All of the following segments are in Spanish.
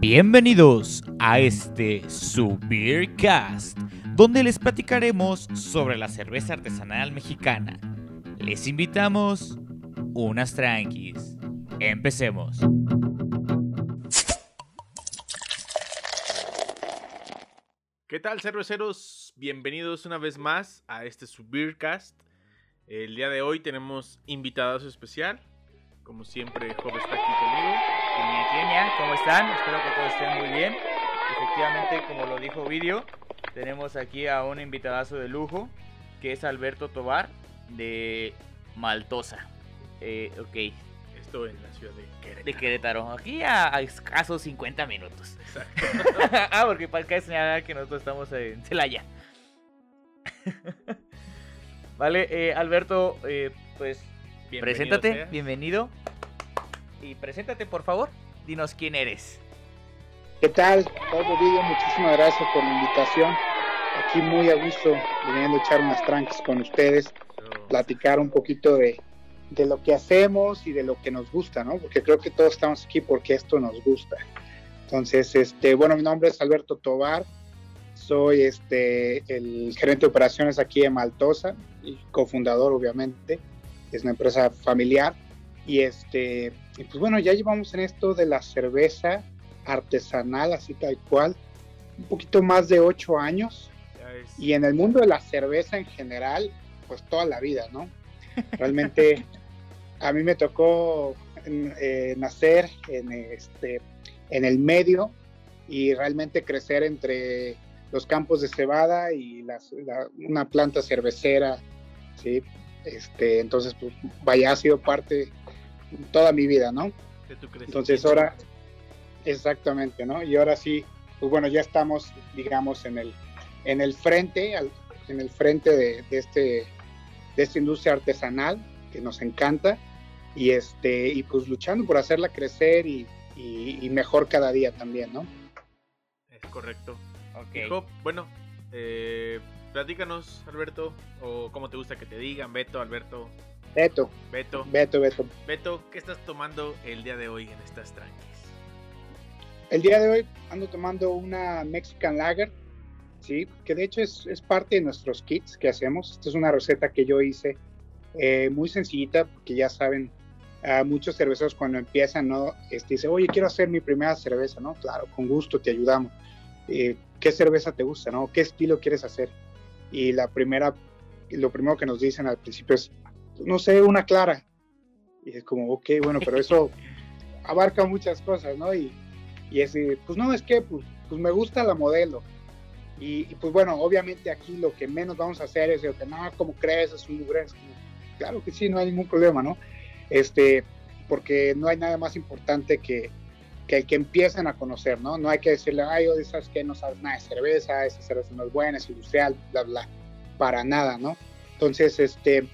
Bienvenidos a este Subircast, donde les platicaremos sobre la cerveza artesanal mexicana. Les invitamos unas tranquis. Empecemos. ¿Qué tal, cerveceros? Bienvenidos una vez más a este Subircast. El día de hoy tenemos invitados especial. Como siempre, Job está aquí conmigo. ¿Cómo están? Espero que todos estén muy bien. Efectivamente, como lo dijo Video, tenemos aquí a un invitadazo de lujo, que es Alberto Tobar, de Maltosa. Eh, ok, Esto en la ciudad de Querétaro. de Querétaro. Aquí a, a escasos 50 minutos. Exacto. ah, porque para acá señalar que nosotros estamos en Celaya. vale, eh, Alberto, eh, pues Bienvenido preséntate, bienvenido. Y preséntate, por favor. Dinos quién eres. ¿Qué tal? Pablo Video, muchísimas gracias por la invitación. Aquí muy a gusto, viniendo a echar unas tranques con ustedes, platicar un poquito de, de lo que hacemos y de lo que nos gusta, ¿no? Porque creo que todos estamos aquí porque esto nos gusta. Entonces, este, bueno, mi nombre es Alberto Tobar, soy este, el gerente de operaciones aquí en Maltosa y cofundador, obviamente, es una empresa familiar. Y este, y pues bueno, ya llevamos en esto de la cerveza artesanal, así tal cual, un poquito más de ocho años. Y en el mundo de la cerveza en general, pues toda la vida, ¿no? Realmente a mí me tocó eh, nacer en, este, en el medio y realmente crecer entre los campos de cebada y las- la- una planta cervecera, ¿sí? Este, entonces, pues vaya, ha sido parte toda mi vida, ¿no? de tu. Entonces ahora, exactamente, ¿no? Y ahora sí, pues bueno, ya estamos, digamos, en el, en el frente, al- en el frente de, de este, de esta industria artesanal que nos encanta y este, y pues luchando por hacerla crecer y, y- y mejor cada día también, ¿no? Es correcto. Ok. Y Job, bueno, eh, platícanos, Alberto, o cómo te gusta que te digan, Beto, Alberto, Beto, Beto. Beto, Beto. Beto, ¿qué estás tomando el día de hoy en estas tranquis? El día de hoy ando tomando una Mexican Lager, sí, que de hecho es, es parte de nuestros kits que hacemos. Esta es una receta que yo hice eh, muy sencillita, porque ya saben, a muchos cerveceros cuando empiezan, ¿no? Este, dice, oye, quiero hacer mi primera cerveza, ¿no? Claro, con gusto te ayudamos. Eh, ¿Qué cerveza te gusta, no? ¿Qué estilo quieres hacer? Y la primera, lo primero que nos dicen al principio es, no sé, una clara. Y es como, ok, bueno, pero eso abarca muchas cosas, ¿no? Y, y es, pues no, es que pues, pues me gusta la modelo. Y, y, pues bueno, obviamente aquí lo que menos vamos a hacer es que no, ¿cómo crees? Es un lugar. Claro que sí, no hay ningún problema, ¿no? Este, porque no hay nada más importante que, que el que empiecen a conocer, ¿no? No hay que decirle, ay, oye, sabes que no sabes nada de cerveza, esa cerveza no es buena, es industrial, bla, bla, para nada, ¿no? Entonces, este,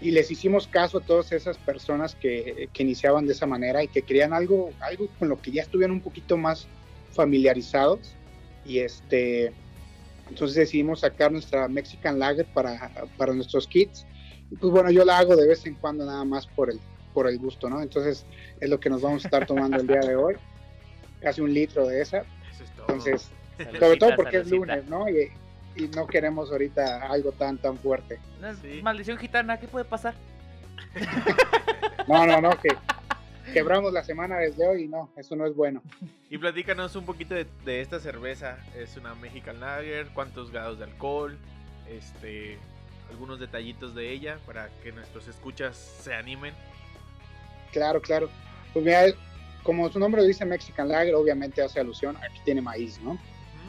y les hicimos caso a todas esas personas que, que iniciaban de esa manera y que querían algo, algo con lo que ya estuvieran un poquito más familiarizados. Y este entonces decidimos sacar nuestra Mexican Lager para, para nuestros kits. Y pues bueno yo la hago de vez en cuando nada más por el por el gusto no entonces es lo que nos vamos a estar tomando el día de hoy. Casi un litro de esa. Eso es todo. entonces sobre todo porque es saludcita. lunes no y, y no queremos ahorita algo tan tan fuerte Sí. Maldición gitana, ¿qué puede pasar? no no no que quebramos la semana desde hoy y no eso no es bueno Y platícanos un poquito de, de esta cerveza. Es una Mexican Lager, cuántos grados de alcohol, este, algunos detallitos de ella para que nuestros escuchas se animen. Claro, claro. Pues mira, como su nombre lo dice Mexican Lager, obviamente hace alusión, aquí tiene maíz, ¿no?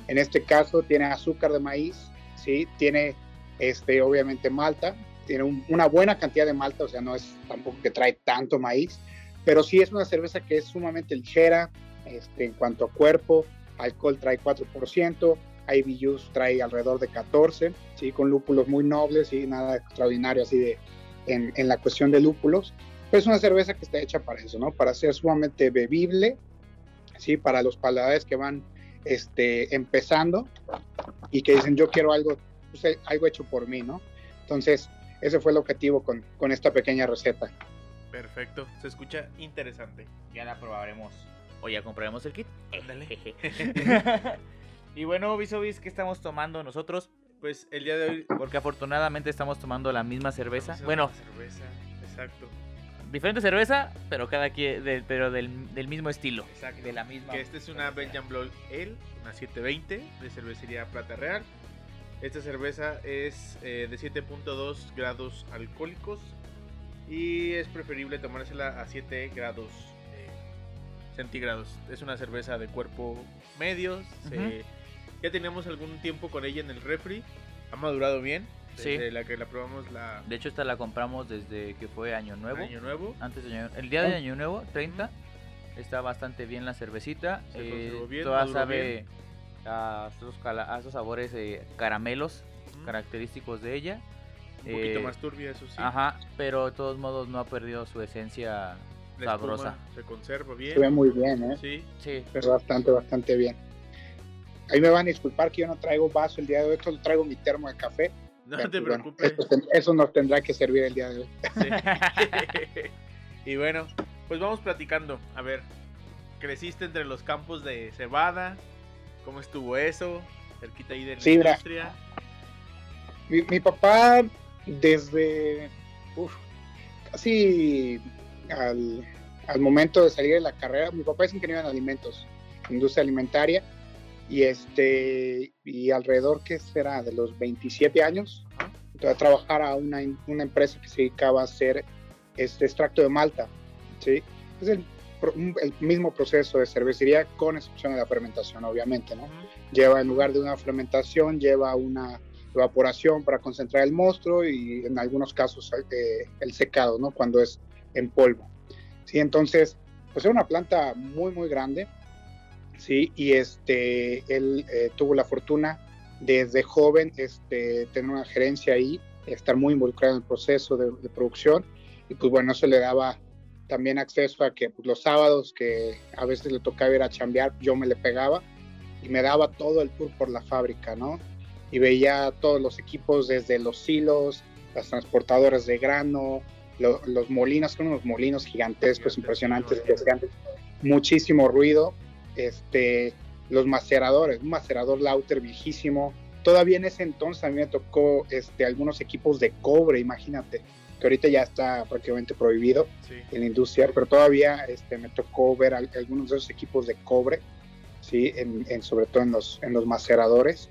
En este caso tiene azúcar de maíz, ¿sí? Tiene, este, obviamente, malta, tiene un- una buena cantidad de malta, o sea, no es tampoco que trae tanto maíz, pero sí es una cerveza que es sumamente ligera, este, en cuanto a cuerpo, alcohol trae 4%, IBUs trae alrededor de 14, ¿sí? Con lúpulos muy nobles y nada extraordinario así de, en, en la cuestión de lúpulos. Pero es una cerveza que está hecha para eso, ¿no? Para ser sumamente bebible, ¿sí? Para los paladares que van este, empezando y que dicen, yo quiero algo, pues, eh, algo hecho por mí, ¿no? Entonces, ese fue el objetivo con, con esta pequeña receta. Perfecto, se escucha interesante. Ya la probaremos. o ya compraremos el kit. Ándale. y bueno, Visobis, ¿qué estamos tomando nosotros? Pues el día de hoy. Porque afortunadamente estamos tomando la misma cerveza. Bueno, cerveza, exacto. diferente cerveza, pero cada quien, de- pero del, del mismo estilo. Exacto. De la misma. Que esta es una Belgian Blood Ale, una 720 de cervecería Plata Real. Esta cerveza es eh, de 7.2 grados alcohólicos y es preferible tomársela a 7 grados eh, centígrados. Es una cerveza de cuerpo medio. se- ya tenemos algún tiempo con ella en el refri. Ha madurado bien. Sí. Desde la que la probamos la De hecho, esta la compramos desde que fue Año Nuevo. año nuevo. Antes de Año- El día de Año Nuevo, 30. Está bastante bien la cervecita. Se eh, bien, toda sabe a esos, cala- a esos sabores eh, caramelos característicos de ella. Un poquito eh, más turbia, eso sí. Ajá, pero de todos modos no ha perdido su esencia La sabrosa. espuma se conserva bien. Se ve muy bien, ¿eh? Sí. Sí. Es bastante, bastante bien. Ahí me van a disculpar que yo no traigo vaso el día de hoy, solo traigo mi termo de café. No pero te bueno, preocupes. eso, nos tendrá que servir el día de hoy. Sí. y bueno, pues vamos platicando. A ver, creciste entre los campos de cebada. ¿Cómo estuvo eso? Cerquita ahí de la Sí, industria. Mi, mi papá, desde uf, casi al, al momento de salir de la carrera, mi papá es ingeniero en alimentos, industria alimentaria, y este y alrededor que será de los 27 años, Ajá. entró a trabajar a una, una empresa que se dedicaba a hacer este extracto de malta, ¿sí? Es el, el mismo proceso de cervecería con excepción de la fermentación, obviamente, ¿no? Lleva en lugar de una fermentación, lleva una evaporación para concentrar el monstruo y en algunos casos eh, el secado, ¿no? Cuando es en polvo. Sí, entonces, pues es una planta muy, muy grande, sí, y este, él eh, tuvo la fortuna desde joven este, tener una gerencia ahí, estar muy involucrado en el proceso de, de producción, y pues bueno, eso le daba también acceso a que pues, los sábados que a veces le tocaba ir a chambear, yo me le pegaba y me daba todo el tour por la fábrica, ¿no? Y veía todos los equipos desde los silos, las transportadoras de grano, lo- los molinos, son unos molinos gigantescos, impresionantes, que hacían muchísimo ruido, este, los maceradores, un macerador Lauter viejísimo. Todavía en ese entonces a mí me tocó este, algunos equipos de cobre, imagínate, que ahorita ya está prácticamente prohibido Sí. en la industria, pero todavía este, me tocó ver al- algunos de esos equipos de cobre, ¿sí? En, en- sobre todo en los, en los maceradores.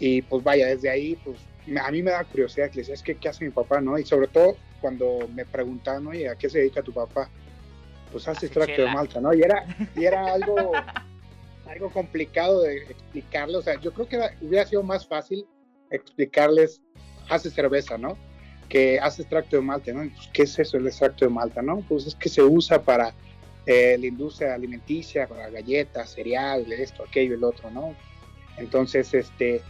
Y pues vaya, desde ahí, pues me- a mí me da curiosidad, que decía, es que ¿qué hace mi papá, no? Y sobre todo cuando me preguntaban, oye, ¿a qué se dedica tu papá? Pues hace extracto de malta, ¿no? Y era, y era algo, algo complicado de explicarle, o sea, yo creo que era- hubiera sido más fácil explicarles, hace cerveza, ¿no? que hace extracto de malta, ¿no? Pues, ¿Qué es eso el extracto de malta, no? Pues es que se usa para eh, la industria alimenticia, para galletas, cereal, esto, aquello, el otro, ¿no? Entonces, este,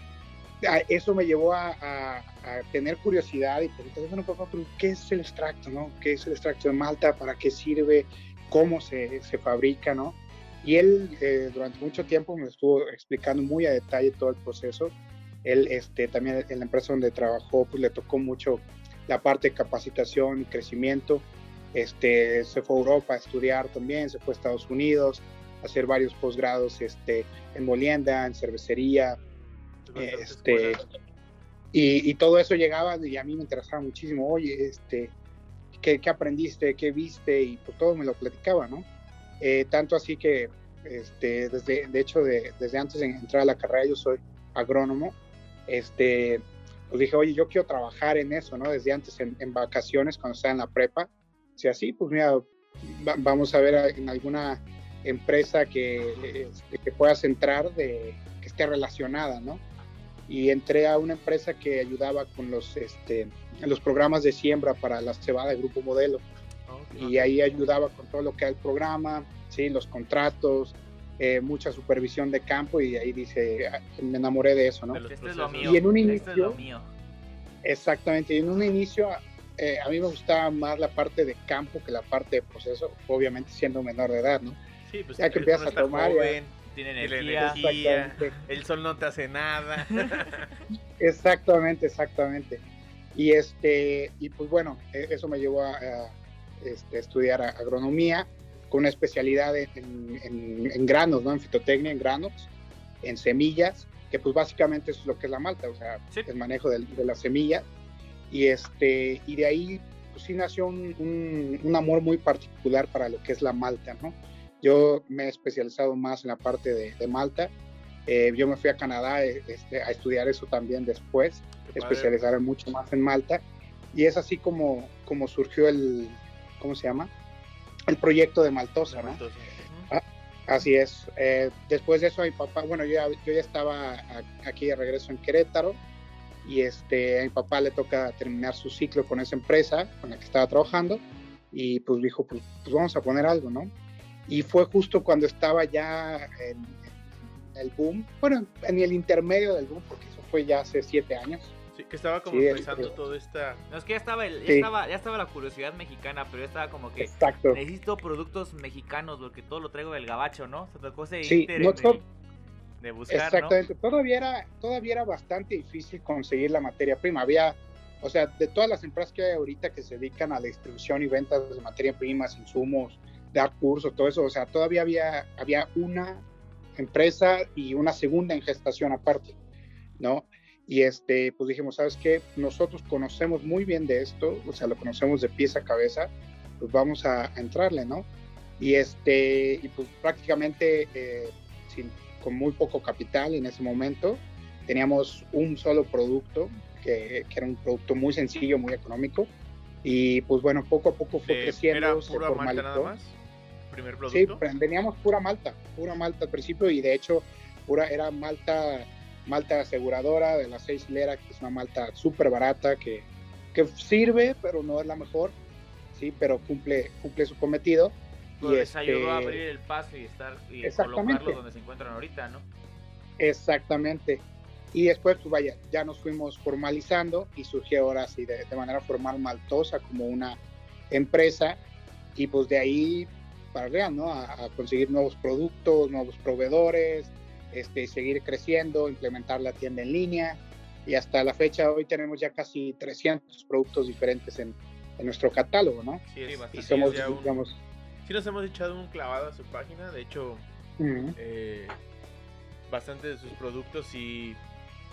eso me llevó a, a- a tener curiosidad y preguntar, bueno, papá, pero ¿qué es el extracto, no? ¿Qué es el extracto de malta? ¿Para qué sirve? ¿Cómo se, se fabrica, no? Y él eh, durante mucho tiempo me estuvo explicando muy a detalle todo el proceso. Él este, también en la empresa donde trabajó, pues le tocó mucho la parte de capacitación y crecimiento. Este, se fue a Europa a estudiar también, se fue a Estados Unidos a hacer varios posgrados este, en molienda, en cervecería, este, y, y todo eso llegaba y a mí me interesaba muchísimo. Oye, este, ¿qué, qué aprendiste? ¿Qué viste? Y pues todo me lo platicaba, ¿no? Eh, tanto así que, este, desde, de hecho, de- desde antes de entrar a la carrera, yo soy agrónomo. Este, pues dije, oye, yo quiero trabajar en eso, ¿no? Desde antes, en, en vacaciones, cuando estaba en la prepa. Si así, pues mira, va- vamos a ver en alguna empresa que, este, que puedas entrar, de, que esté relacionada, ¿no? Y entré a una empresa que ayudaba con los, este, los programas de siembra para la cebada de Grupo Modelo y ahí ayudaba con todo lo que era el programa, ¿sí? los contratos, eh, mucha supervisión de campo y ahí dice, ah, me enamoré de eso, ¿no? Esto es lo mío. Y en un Esto es lo inicio- mío. Exactamente, y en un inicio eh, a mí me gustaba más la parte de campo que la parte de proceso, obviamente siendo menor de edad, ¿no? Sí, pues ya que empiezas a tomar, ya- Tiene energía. el sol no te hace nada. Exactamente, exactamente. Y este, y pues bueno, e- eso me llevó a, a, este, estudiar agronomía. con una especialidad en, en, en, granos, ¿no? En fitotecnia, en granos, en semillas, que pues básicamente eso es lo que es la malta, o sea, el manejo de, de la semilla. Y, este, y de ahí, pues sí nació un, un, un, amor muy particular para lo que es la malta, ¿no? Yo me he especializado más en la parte de, de malta. Eh, yo me fui a Canadá este, a estudiar eso también después, especializarme mucho más en malta. Y es así como, como surgió el, ¿cómo se llama? El proyecto de Maltosa, ¿no? Maltosa. Ah, así es. Eh, después de eso, mi papá, bueno, yo ya, yo ya estaba aquí de regreso en Querétaro y este, a mi papá le toca terminar su ciclo con esa empresa con la que estaba trabajando y pues dijo, pues, pues vamos a poner algo, ¿no? Y fue justo cuando estaba ya en, en el boom, bueno, en el intermedio del boom, porque eso fue ya hace siete años Sí, que estaba como sí, empezando toda esta. No, es que ya estaba, el, ya, sí. estaba, ya estaba la curiosidad mexicana, pero ya estaba como que. Exacto. Necesito productos mexicanos, porque todo lo traigo del gabacho, ¿no? Se tocó ese sí, no, de, de, buscar. Exactamente. ¿no? Todavía, era, todavía era bastante difícil conseguir la materia prima. Había. O sea, de todas las empresas que hay ahorita que se dedican a la distribución y ventas de materia prima, insumos, dar cursos, todo eso, o sea, todavía había, había una empresa y una segunda en gestación aparte, ¿no? Y este, pues dijimos, ¿sabes qué? Nosotros conocemos muy bien de esto, o sea, lo conocemos de pies a cabeza, pues vamos a, a entrarle, ¿no? Y este, y pues prácticamente eh, sin, con muy poco capital en ese momento, teníamos un solo producto, que, que, era un producto muy sencillo, muy económico, y pues bueno, poco a poco fue de, creciendo. ¿Era pura malta nada más? ¿Primer producto? Sí, teníamos pura malta, pura malta al principio, y de hecho, pura, era malta malta aseguradora de la seis hilera, que es una malta súper barata, que, que, sirve, pero no es la mejor, sí, pero cumple, cumple su cometido. Pero y les este... ayudó a abrir el paso y estar y colocarlos donde se encuentran ahorita, ¿no? Exactamente. Y después, pues vaya, ya nos fuimos formalizando y surgió ahora sí de, de manera formal Maltosa como una empresa y pues de ahí para arriba, ¿no? A, a conseguir nuevos productos, nuevos proveedores, este, seguir creciendo, implementar la tienda en línea y hasta la fecha hoy tenemos ya casi 300 productos diferentes en, en nuestro catálogo, ¿no? Sí, es, y somos, sí, un, digamos, sí nos hemos echado un clavado a su página, de hecho, uh -huh. eh, bastante de sus productos y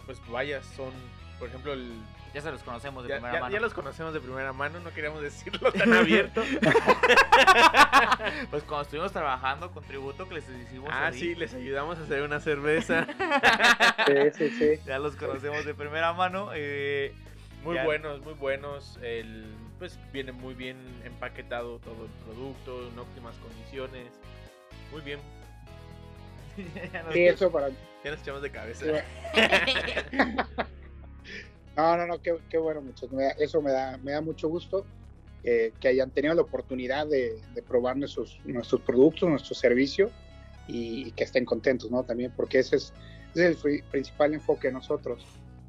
pues vaya, son, por ejemplo, el... Ya se los conocemos de ya, primera ya, mano. Ya los conocemos de primera mano, no queríamos decirlo tan abierto. pues cuando estuvimos trabajando con Tributo, que les hicimos. Ah, ahí. sí, les ayudamos a hacer una cerveza. sí, sí, sí. Ya los conocemos de primera mano. Eh, muy ya. buenos, muy buenos. El, pues viene muy bien empaquetado todo el producto, en óptimas condiciones. Muy bien. ya nos, sí, eso para. Ya nos echamos de cabeza. No, no, no, qué, qué bueno, muchachos. Eso me da, me da mucho gusto eh, que hayan tenido la oportunidad de, de, probar nuestros, nuestros productos, nuestro servicio y, y, que estén contentos, ¿no? También, porque ese es, ese es el principal enfoque de nosotros.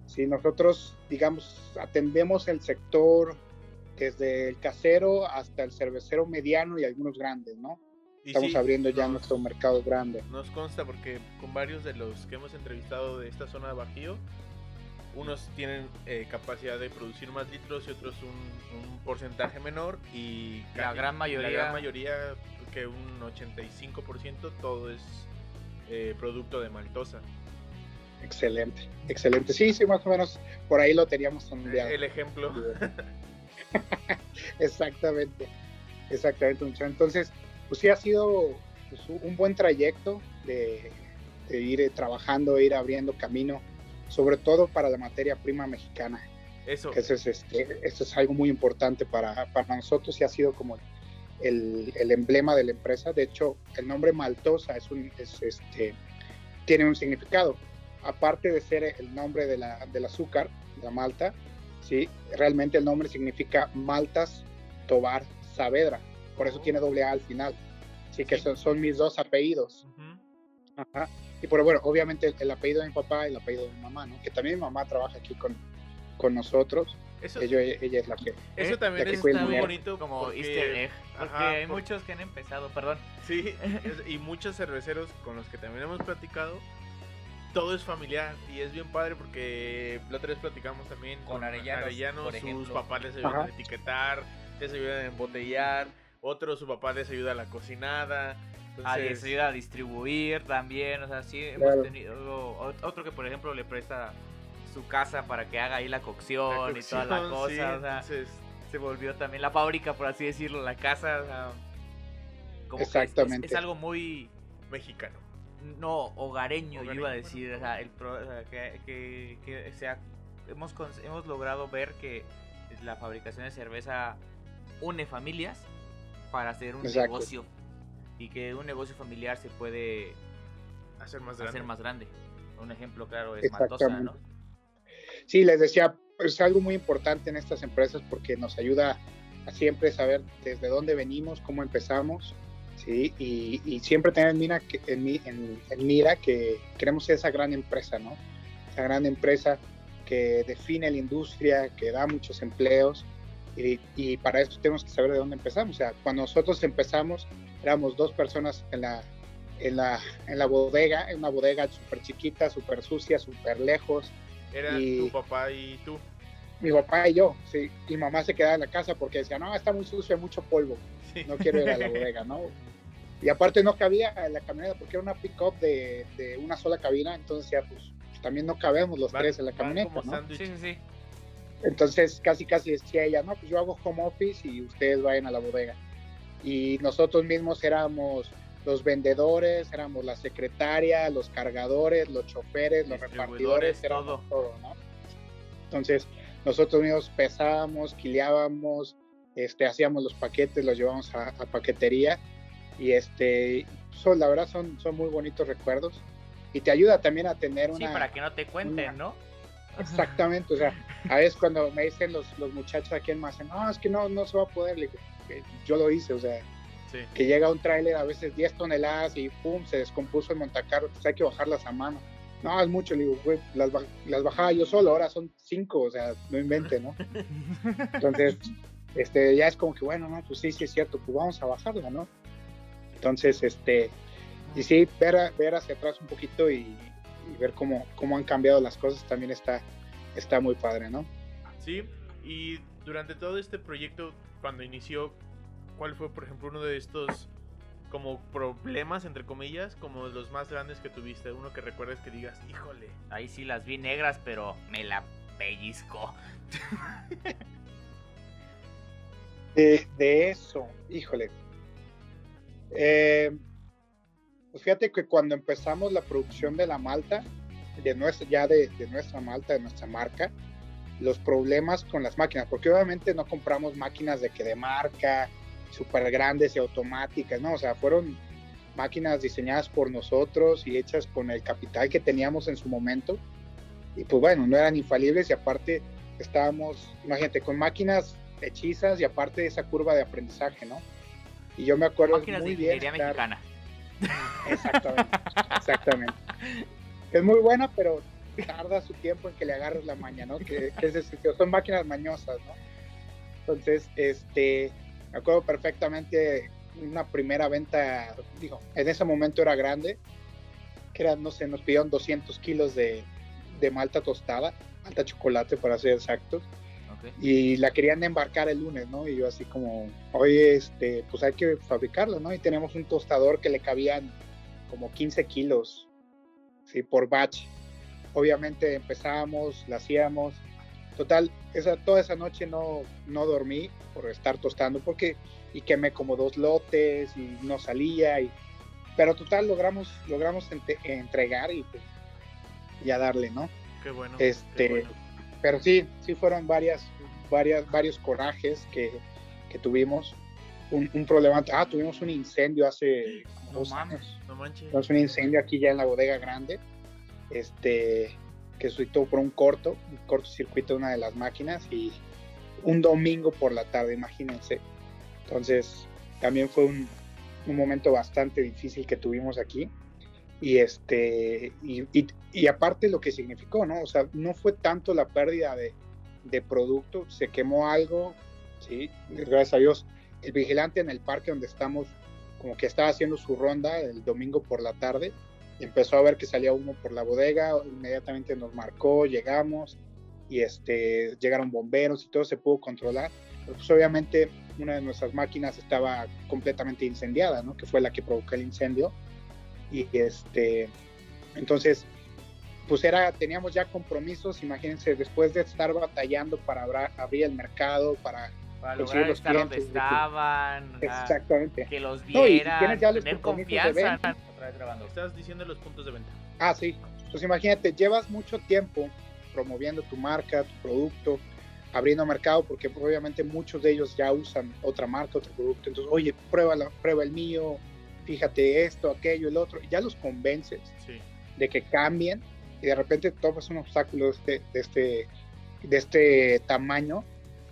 Si nosotros, digamos, atendemos el sector desde el casero hasta el cervecero mediano y algunos grandes, ¿no? Y Estamos sí, abriendo ya nos, nuestro mercado grande. Nos consta porque con varios de los que hemos entrevistado de esta zona de Bajío, unos tienen eh, capacidad de producir más litros y otros un, un porcentaje menor y la gran mayoría la gran mayoría que un 85% todo es eh, producto de maltosa. Excelente excelente. Sí sí más o menos por ahí lo teníamos sondeado el ejemplo. Exactamente exactamente entonces pues sí ha sido pues, un buen trayecto de, de ir trabajando ir abriendo camino sobre todo para la materia prima mexicana. Eso. Eso es, este, es algo muy importante para, para nosotros y ha sido como el, el, emblema de la empresa. De hecho, el nombre Maltosa es un, es, este, tiene un significado. Aparte de ser el nombre de la, del azúcar, de la malta, ¿sí? realmente el nombre significa Maltas Tobar Saavedra. Por eso oh. tiene doble A al final. Así que son, son mis dos apellidos. Uh -huh. Ajá. Y pero bueno, obviamente el, el, apellido de mi papá y el apellido de mi mamá, ¿no? Que también mi mamá trabaja aquí con, con nosotros. Eso, ella, ella, es la que. Eso eh, también que es muy bonito. Como porque, Easter egg. Porque ajá, hay por... muchos que han empezado, perdón. Sí, es, y muchos cerveceros con los que también hemos platicado. Todo es familiar y es bien padre porque la otra vez platicamos también con, con Arellanos, Arellanos sus papás les ayudan a etiquetar, les ayudan a embotellar otro su papá les ayuda a la cocinada. Entonces, ayuda a distribuir también, o sea, sí hemos tenido ot- otro que por ejemplo le presta su casa para que haga ahí la cocción, la y toda la cosa, sí, o sea, entonces, se volvió también la fábrica, por así decirlo, la casa, o sea, como que es- Exactamente. es, es algo muy mexicano. no hogareño, yo iba a decir, o sea, el pro- o sea, que, que, que sea, hemos, hemos logrado ver que la fabricación de cerveza une familias para hacer un Exacto. negocio y que un negocio familiar se puede Hacer más grande. hacer más grande. Un ejemplo claro es Maltosa. ¿no? Sí, les decía, es algo muy importante en estas empresas porque nos ayuda a siempre saber desde dónde venimos, cómo empezamos, ¿sí? Y, y siempre tener en mira, que, en- en mira que queremos ser esa gran empresa, ¿no? Esa gran empresa que define la industria, que da muchos empleos y, y para eso tenemos que saber de dónde empezamos. O sea, cuando nosotros empezamos éramos dos personas en la, en la, en la bodega, en una bodega súper chiquita, súper sucia, súper lejos, Era Y- tu papá y tú. mi papá y yo, sí. Mi mamá se quedaba en la casa porque decía, no, está muy sucio, hay mucho polvo, Sí. no quiero ir a la bodega, ¿no? Y aparte no cabía en la camioneta porque era una pick-up de, de una sola cabina, entonces ya pues, pues, también no cabemos los Van- tres en la camioneta, como ¿no? Sí, sí, sí. Entonces casi casi decía ella, no, pues yo hago home office y ustedes vayan a la bodega. Y nosotros mismos éramos los vendedores, éramos la secretaria, los cargadores, los choferes, los repartidores, éramos todo. todo, ¿no? Entonces nosotros mismos pesábamos, quileábamos, este, hacíamos los paquetes, los llevábamos a, a paquetería y este, son, la verdad son, son muy bonitos recuerdos y te ayuda también a tener Sí, una... para que no te cuenten, una- ¿no? Exactamente, o sea, a veces cuando me dicen los, los muchachos aquí en Mazen, no, es que no, no se va a poder, le digo, "Eh, yo lo hice, o sea, Sí. que llega un tráiler a veces 10 toneladas y pum, se descompuso el montacarro, pues hay que bajarlas a mano. No, es mucho, le digo, güey, las, las bajaba yo solo, ahora son 5, o sea, no invente, ¿no? Entonces, este, ya es como que, bueno, no, pues sí, sí es cierto, pues vamos a bajarla, ¿no? Entonces, este, y sí, ver, ver hacia atrás un poquito y, y ver cómo, cómo han cambiado las cosas también está, está muy padre, ¿no? Sí, y durante todo este proyecto, cuando inició, ¿cuál fue, por ejemplo, uno de estos como problemas, entre comillas, como los más grandes que tuviste? Uno que recuerdes que digas, híjole. Ahí sí las vi negras, pero me la pellizco. De, de eso, híjole. Eh, pues fíjate que cuando empezamos la producción de la malta, de nuestra, ya de, de nuestra malta, de nuestra marca, los problemas con las máquinas, porque obviamente no compramos máquinas de que de marca, súper grandes y automáticas, ¿no? O sea, fueron máquinas diseñadas por nosotros y hechas con el capital que teníamos en su momento. Y pues bueno, no eran infalibles y aparte estábamos, imagínate, con máquinas hechizas y aparte de esa curva de aprendizaje, ¿no? Y yo me acuerdo Máquinas de muy bien. ingeniería estar- mexicana. Exactamente, exactamente. Es muy buena, pero tarda su tiempo en que le agarres la maña, ¿no? Que, que es son máquinas mañosas, ¿no? Entonces, este, me acuerdo perfectamente una primera venta, digo, en ese momento era grande, que era, no sé, nos pidieron 200 kilos de, de malta tostada, malta chocolate para ser exactos, Y la querían embarcar el lunes, ¿no? Y yo así como, oye, este, pues hay que fabricarla, ¿no? Y tenemos un tostador que le cabían como 15 kilos, ¿sí? Por batch. Obviamente empezábamos, la hacíamos. Total, esa, toda esa noche no, no dormí por estar tostando, porque, y quemé como dos lotes y no salía, y, pero total logramos, logramos ente- entregar y pues, y a darle, ¿no? Qué bueno. Este, qué bueno. pero sí, sí fueron varias, varias, varios corajes que, que tuvimos. Un, un problema, ah, tuvimos un incendio hace No dos mames. años. No manches. Tuvimos un incendio aquí ya en la bodega grande, este, que suscitó por un corto, un cortocircuito de una de las máquinas y un domingo por la tarde, imagínense. Entonces, también fue un, un momento bastante difícil que tuvimos aquí. Y este, y, y- y aparte lo que significó, ¿no? O sea, no fue tanto la pérdida de, de producto, se quemó algo, sí, gracias a Dios. El vigilante en el parque donde estamos, como que estaba haciendo su ronda el domingo por la tarde, empezó a ver que salía humo por la bodega, inmediatamente nos marcó, llegamos, y este, llegaron bomberos y todo se pudo controlar. Pues obviamente una de nuestras máquinas estaba completamente incendiada, ¿no? Que fue la que provocó el incendio. Y este, entonces, pues era, teníamos ya compromisos, imagínense, después de estar batallando para abrir el mercado, para para lograr estar donde estaban. Exactamente. Que los vieran, ya tener confianza. Vez grabando. Estás diciendo los puntos de venta. Ah, sí. Pues imagínate, llevas mucho tiempo promoviendo tu marca, tu producto, abriendo mercado, porque obviamente muchos de ellos ya usan otra marca, otro producto. Entonces, oye, prueba, prueba el mío, fíjate esto, aquello, el otro. Ya los convences de que cambien y de repente tomas un obstáculo de este, de este, de este tamaño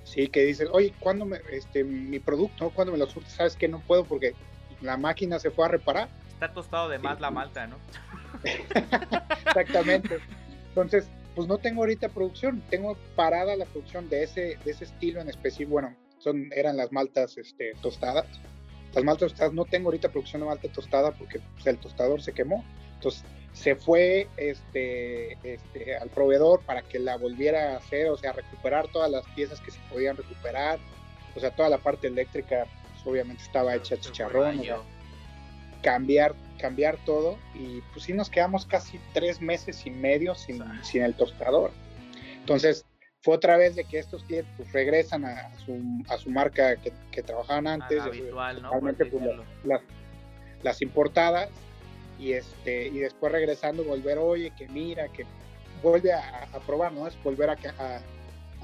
Sí, que dices, oye, ¿cuándo me, este, mi producto, cuando me lo surtes? Sabes que no puedo porque la máquina se fue a reparar. Está tostado de más la malta, ¿no? Exactamente. Entonces, pues no tengo ahorita producción, tengo parada la producción de ese, de ese estilo en específico. Bueno, son, eran las maltas este, tostadas. Las maltas tostadas, no tengo ahorita producción de malta tostada porque pues, el tostador se quemó. Entonces, se fue este, este, al proveedor para que la volviera a hacer, o sea, recuperar todas las piezas que se podían recuperar, o sea, toda la parte eléctrica pues, obviamente estaba hecha chicharrón, cambiar, cambiar todo. Y pues sí nos quedamos casi tres meses y medio sin, sin el tostador. Entonces fue otra vez de que estos clientes pues, regresan a su, a su marca que, que trabajaban antes, habitual, ¿no? Pues, las, las importadas y este y después regresando volver oye que mira que vuelve a, probar no es volver a, a,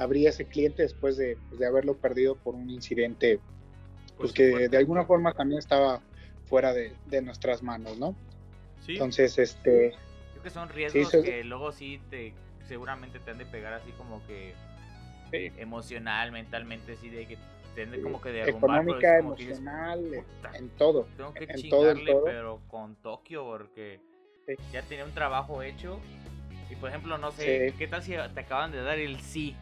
abrir ese cliente después de, pues, de, haberlo perdido por un incidente pues que de alguna forma también estaba fuera de, de nuestras manos no ¿Sí? entonces este creo que son riesgos que luego sí te seguramente te han de pegar así como que emocional mentalmente sí de que como que económica, emocional, en todo. Tengo que en chingarle, pero con Tokio, porque ya tenía un trabajo hecho. Y por ejemplo, no sé, ¿qué tal si te acaban de dar el sí?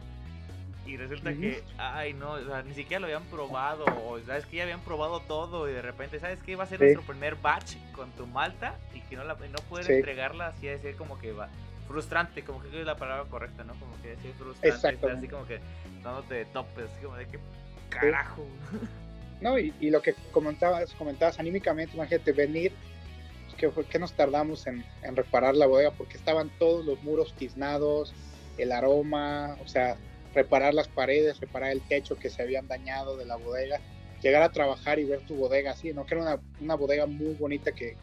Y resulta que, ay, no, ni siquiera lo habían probado, o sabes que ya habían probado todo, y de repente, ¿sabes qué? Va a ser nuestro primer batch con tu malta, y que no, la, no entregarla, así de ser como que va frustrante, como que es la palabra correcta, ¿no? Como que es frustrante, así como que dándote topes, así como de que carajo. No, y, lo que comentabas, comentabas anímicamente, imagínate venir, pues, que, que nos tardamos en, reparar la bodega porque estaban todos los muros tiznados, el aroma, o sea, reparar las paredes, reparar el techo que se habían dañado de la bodega, llegar a trabajar y ver tu bodega así, ¿no? Que era una, bodega muy bonita que,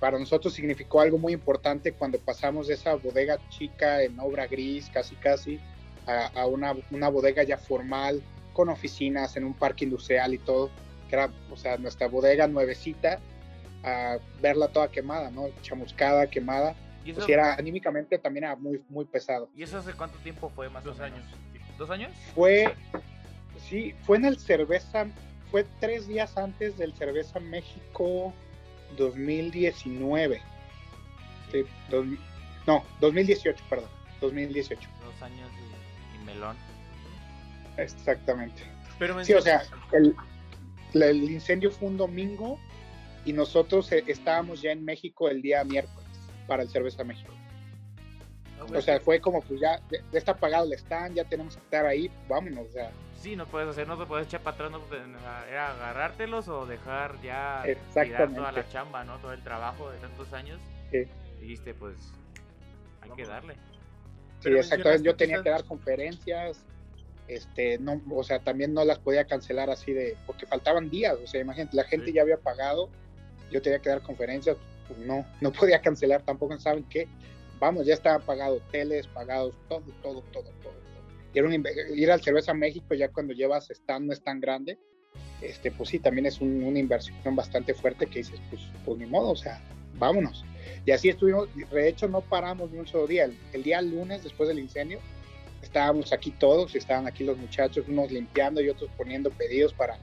para nosotros significó algo muy importante cuando pasamos de esa bodega chica en obra gris, casi casi, a, una bodega ya formal, con oficinas en un parque industrial y todo, que era, o sea, nuestra bodega nuevecita, a verla toda quemada, ¿no? Chamuscada, quemada. ¿Y pues era anímicamente también era muy, muy pesado. ¿Y eso hace cuánto tiempo fue más Dos años. ¿Dos años? Fue, sí, fue en el Cerveza, fue tres días antes del Cerveza México 2019. Sí, no, 2018, perdón, 2018. Dos años y melón. Exactamente. Pero sí, o sea, el, el, incendio fue un domingo y nosotros eh, estábamos ya en México el día miércoles para el Cerveza México. Ah, o sea, fue como pues ya, ya está apagado el stand, ya tenemos que estar ahí, vámonos, o sea. Sí, no puedes hacer, no te puedes echar para atrás, no, era agarrártelos o dejar ya tirar toda la chamba, ¿no? Todo el trabajo de tantos años. Sí. Dijiste, pues, hay que darle. Sí, exactamente, yo tenía que dar conferencias, este, no, o sea, también no las podía cancelar así de, porque faltaban días, o sea, imagínate, la gente ya había pagado, yo tenía que dar conferencias, pues no, no podía cancelar tampoco, ¿saben qué? Vamos, ya estaban pagados hoteles, pagados todo, todo, todo, todo. Y era un, ir al Cerveza México ya cuando llevas stand no es tan grande, este, pues sí, también es una inversión bastante fuerte que dices, pues, pues ni modo, o sea, vámonos. Y así estuvimos, de hecho no paramos ni un solo día, el día lunes después del incendio, estábamos aquí todos, estaban aquí los muchachos, unos limpiando y otros poniendo pedidos para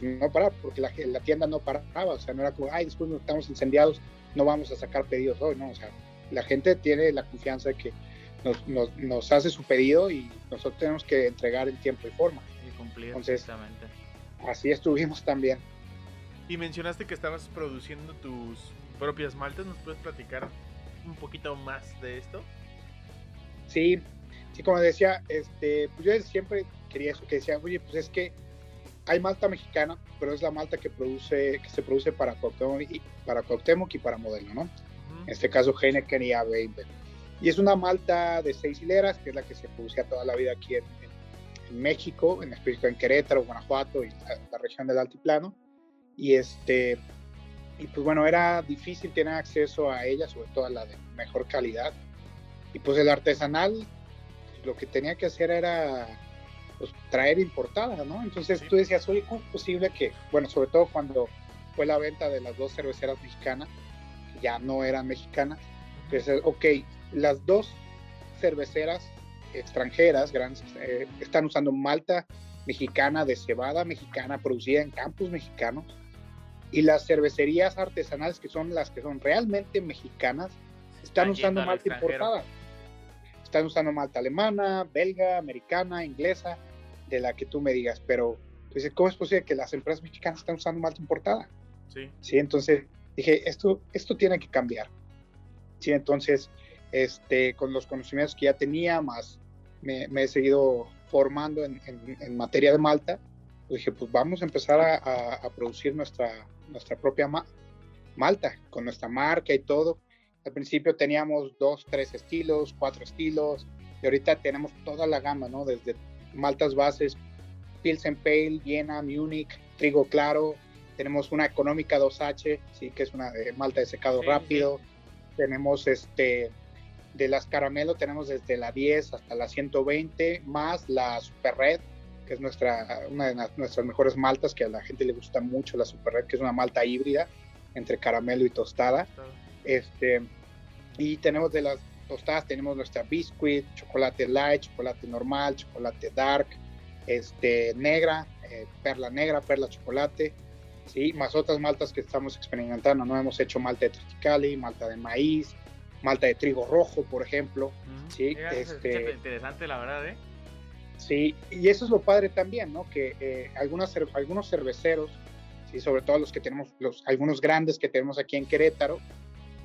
no parar, porque la, la tienda no paraba, o sea, no era como, ay, después nos estamos incendiados, no vamos a sacar pedidos hoy, no, o sea, la gente tiene la confianza de que nos, nos, nos hace su pedido y nosotros tenemos que entregar en tiempo y forma. Y cumplir, Entonces, Así estuvimos también. Y mencionaste que estabas produciendo tus propias maltas, ¿nos puedes platicar un poquito más de esto? Sí, Sí, como decía, este, pues yo siempre quería eso, que decía, oye, pues es que hay malta mexicana, pero es la malta que produce, que se produce para Cuauhtémoc y para, Cuauhtémoc y para Modelo, ¿no? En este caso Heineken y AB Y es una malta de seis hileras, que es la que se producía toda la vida aquí en, México, en específico en Querétaro, Guanajuato y la, región del Altiplano. Y este, y pues bueno, era difícil tener acceso a ella, sobre todo a la de mejor calidad. Y pues el artesanal, lo que tenía que hacer era pues, traer importada, ¿no? Entonces tú decías, oye, ¿cómo es posible que, bueno, sobre todo cuando fue la venta de las dos cerveceras mexicanas, que ya no eran mexicanas, pues, ok, las dos cerveceras extranjeras grandes eh, están usando malta mexicana de cebada mexicana producida en campos mexicanos y las cervecerías artesanales que son las que son realmente mexicanas están usando malta importada. Están usando malta alemana, belga, americana, inglesa, de la que tú me digas, pero pues, ¿cómo es posible que las empresas mexicanas están usando malta importada? Sí. Sí, entonces dije, esto, esto tiene que cambiar. Sí, entonces, este, con los conocimientos que ya tenía, más me, he seguido formando en, materia de malta, pues dije, pues vamos a empezar a, producir nuestra, nuestra propia malta, con nuestra marca y todo. Al principio teníamos dos, tres estilos, cuatro estilos, y ahorita tenemos toda la gama, ¿no? Desde maltas bases, Pilsen Pale, Viena, Múnich, trigo claro. Tenemos una económica 2H, sí, que es una de malta de secado rápido. Tenemos este de las caramelo tenemos desde la 10 hasta la 120, más la Super Red, que es nuestra, una de nuestras mejores maltas, que a la gente le gusta mucho la Super Red, que es una malta híbrida entre caramelo y tostada. Este, y tenemos de las tostadas, tenemos nuestra biscuit, chocolate light, chocolate normal, chocolate dark, este, negra, eh, perla negra, perla chocolate, ¿sí? más otras maltas que estamos experimentando. No hemos hecho malta de triticali, malta de maíz, malta de trigo rojo, por ejemplo. ¿sí? este, interesante, la verdad, ¿eh? Sí, y eso es lo padre también, ¿no? Que eh, algunas, algunos cerveceros, ¿sí? sobre todo los que tenemos, los, algunos grandes que tenemos aquí en Querétaro,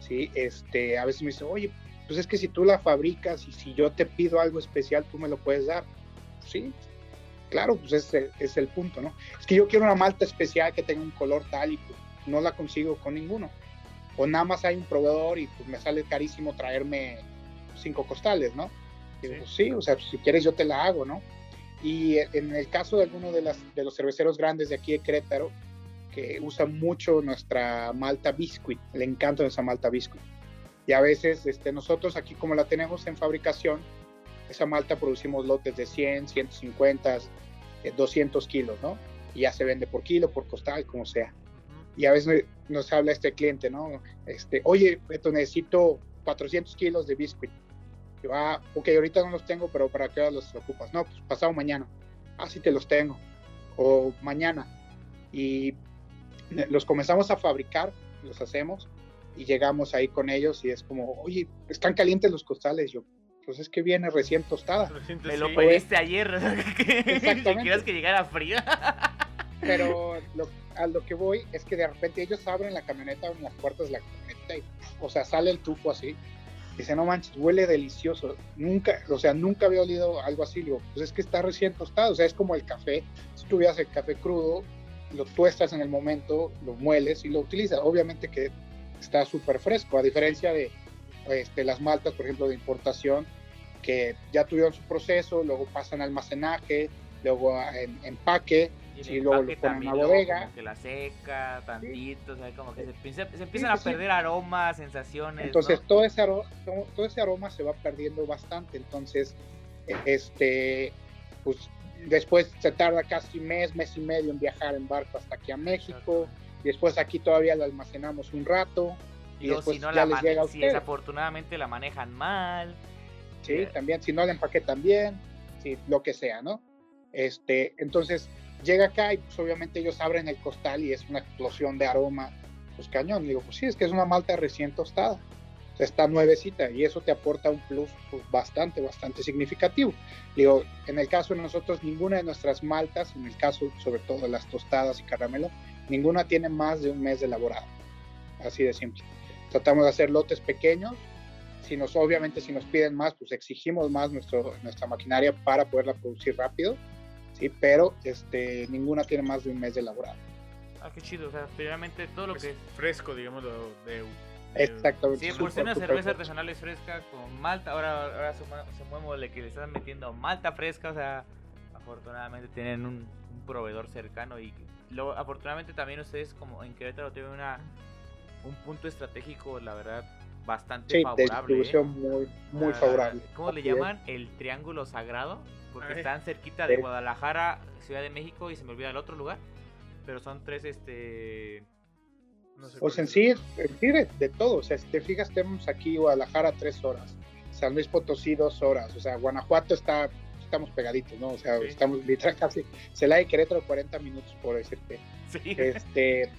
¿sí? Este, a veces me dicen, oye, pues es que si tú la fabricas y si yo te pido algo especial, tú me lo puedes dar. Sí, claro, pues ese es el punto, ¿no? Es que yo quiero una malta especial que tenga un color tal y pues no la consigo con ninguno. O nada más hay un proveedor y pues me sale carísimo traerme cinco costales, ¿no? Y pues sí, o sea, si quieres yo te la hago, ¿no? Y en el caso de alguno de, las, de los cerveceros grandes de aquí de Querétaro, que usa mucho nuestra malta biscuit, le encanta esa malta biscuit. Y a veces este, nosotros aquí como la tenemos en fabricación, esa malta producimos lotes de 100, 150, 200 kilos, ¿no? Y ya se vende por kilo, por costal, como sea. Y a veces nos habla este cliente, ¿no? Este, oye, Beto, necesito 400 kilos de biscuit. Yo, ah, ok, ahorita no los tengo, pero ¿para qué los ocupas? No, pues pasado mañana. Ah, sí te los tengo. O mañana. Y los comenzamos a fabricar, los hacemos, y llegamos ahí con ellos y es como, oye, están calientes los costales. Yo, pues es que viene recién tostada. Me lo pediste ayer. Exactamente. Quieres que llegara fría. Pero a lo que voy es que de repente ellos abren la camioneta, abren las puertas de la camioneta y, o sea, sale el tufo así. Dice, no manches, huele delicioso. Nunca, o sea, nunca había olido algo así. Digo, pues es que está recién tostado. O sea, es como el café. Si tuvieras el café crudo, lo tuestas en el momento, lo mueles y lo utilizas. Obviamente que está súper fresco, a diferencia de este, las maltas, por ejemplo, de importación, que ya tuvieron su proceso, luego pasan a almacenaje, luego en empaque, y, luego lo ponen en la bodega. Como que la seca, tantito, o sea, como que se, empiezan a perder aromas, sensaciones. Entonces todo, ese aroma, todo, ese aroma se va perdiendo bastante, entonces, este, pues después se tarda casi mes, mes y medio en viajar en barco hasta aquí a México y después aquí todavía la almacenamos un rato y después si no ya la les llega a Si desafortunadamente la manejan mal. Sí, eh, también, si no la empaquetan bien, sí, lo que sea, ¿no? Este, entonces llega acá y pues obviamente ellos abren el costal y es una explosión de aroma, pues cañón. digo, pues sí, es que es una malta recién tostada. O sea, está nuevecita y eso te aporta un plus pues, bastante, bastante significativo. Digo, en el caso de nosotros, ninguna de nuestras maltas, en el caso sobre todo de las tostadas y caramelo, Ninguna tiene más de un mes de elaborado. Así de simple. Tratamos de hacer lotes pequeños. Si nos, obviamente, si nos piden más, pues exigimos más nuestro, nuestra maquinaria para poderla producir rápido. sí, pero este, ninguna tiene más de un mes de elaborado. Ah, qué chido, o sea, primeramente todo lo que... fresco, digamos, de- Exactamente. Sí, por ser una cerveza artesanal es fresca con malta, ahora, ahora mueve de que le están metiendo malta fresca, o sea, afortunadamente tienen un, un proveedor cercano y luego, afortunadamente también ustedes como en Querétaro tienen una, un punto estratégico, la verdad, bastante Sí, de favorable. ¿eh? distribución muy, muy Ah, favorable. ¿Cómo le es. llaman? El Triángulo Sagrado, porque Ay. están cerquita de Sí. Guadalajara, Ciudad de México y se me olvida el otro lugar, pero son tres, este... no sé Pues cuál en sí, en sí de, de todo. O sea, si te fijas, tenemos aquí Guadalajara tres horas, San Luis Potosí dos horas, o sea, Guanajuato está, estamos pegaditos, ¿no? O sea, Sí. estamos literal casi, Celaya y Querétaro 40 minutos por decirte. Sí. Este,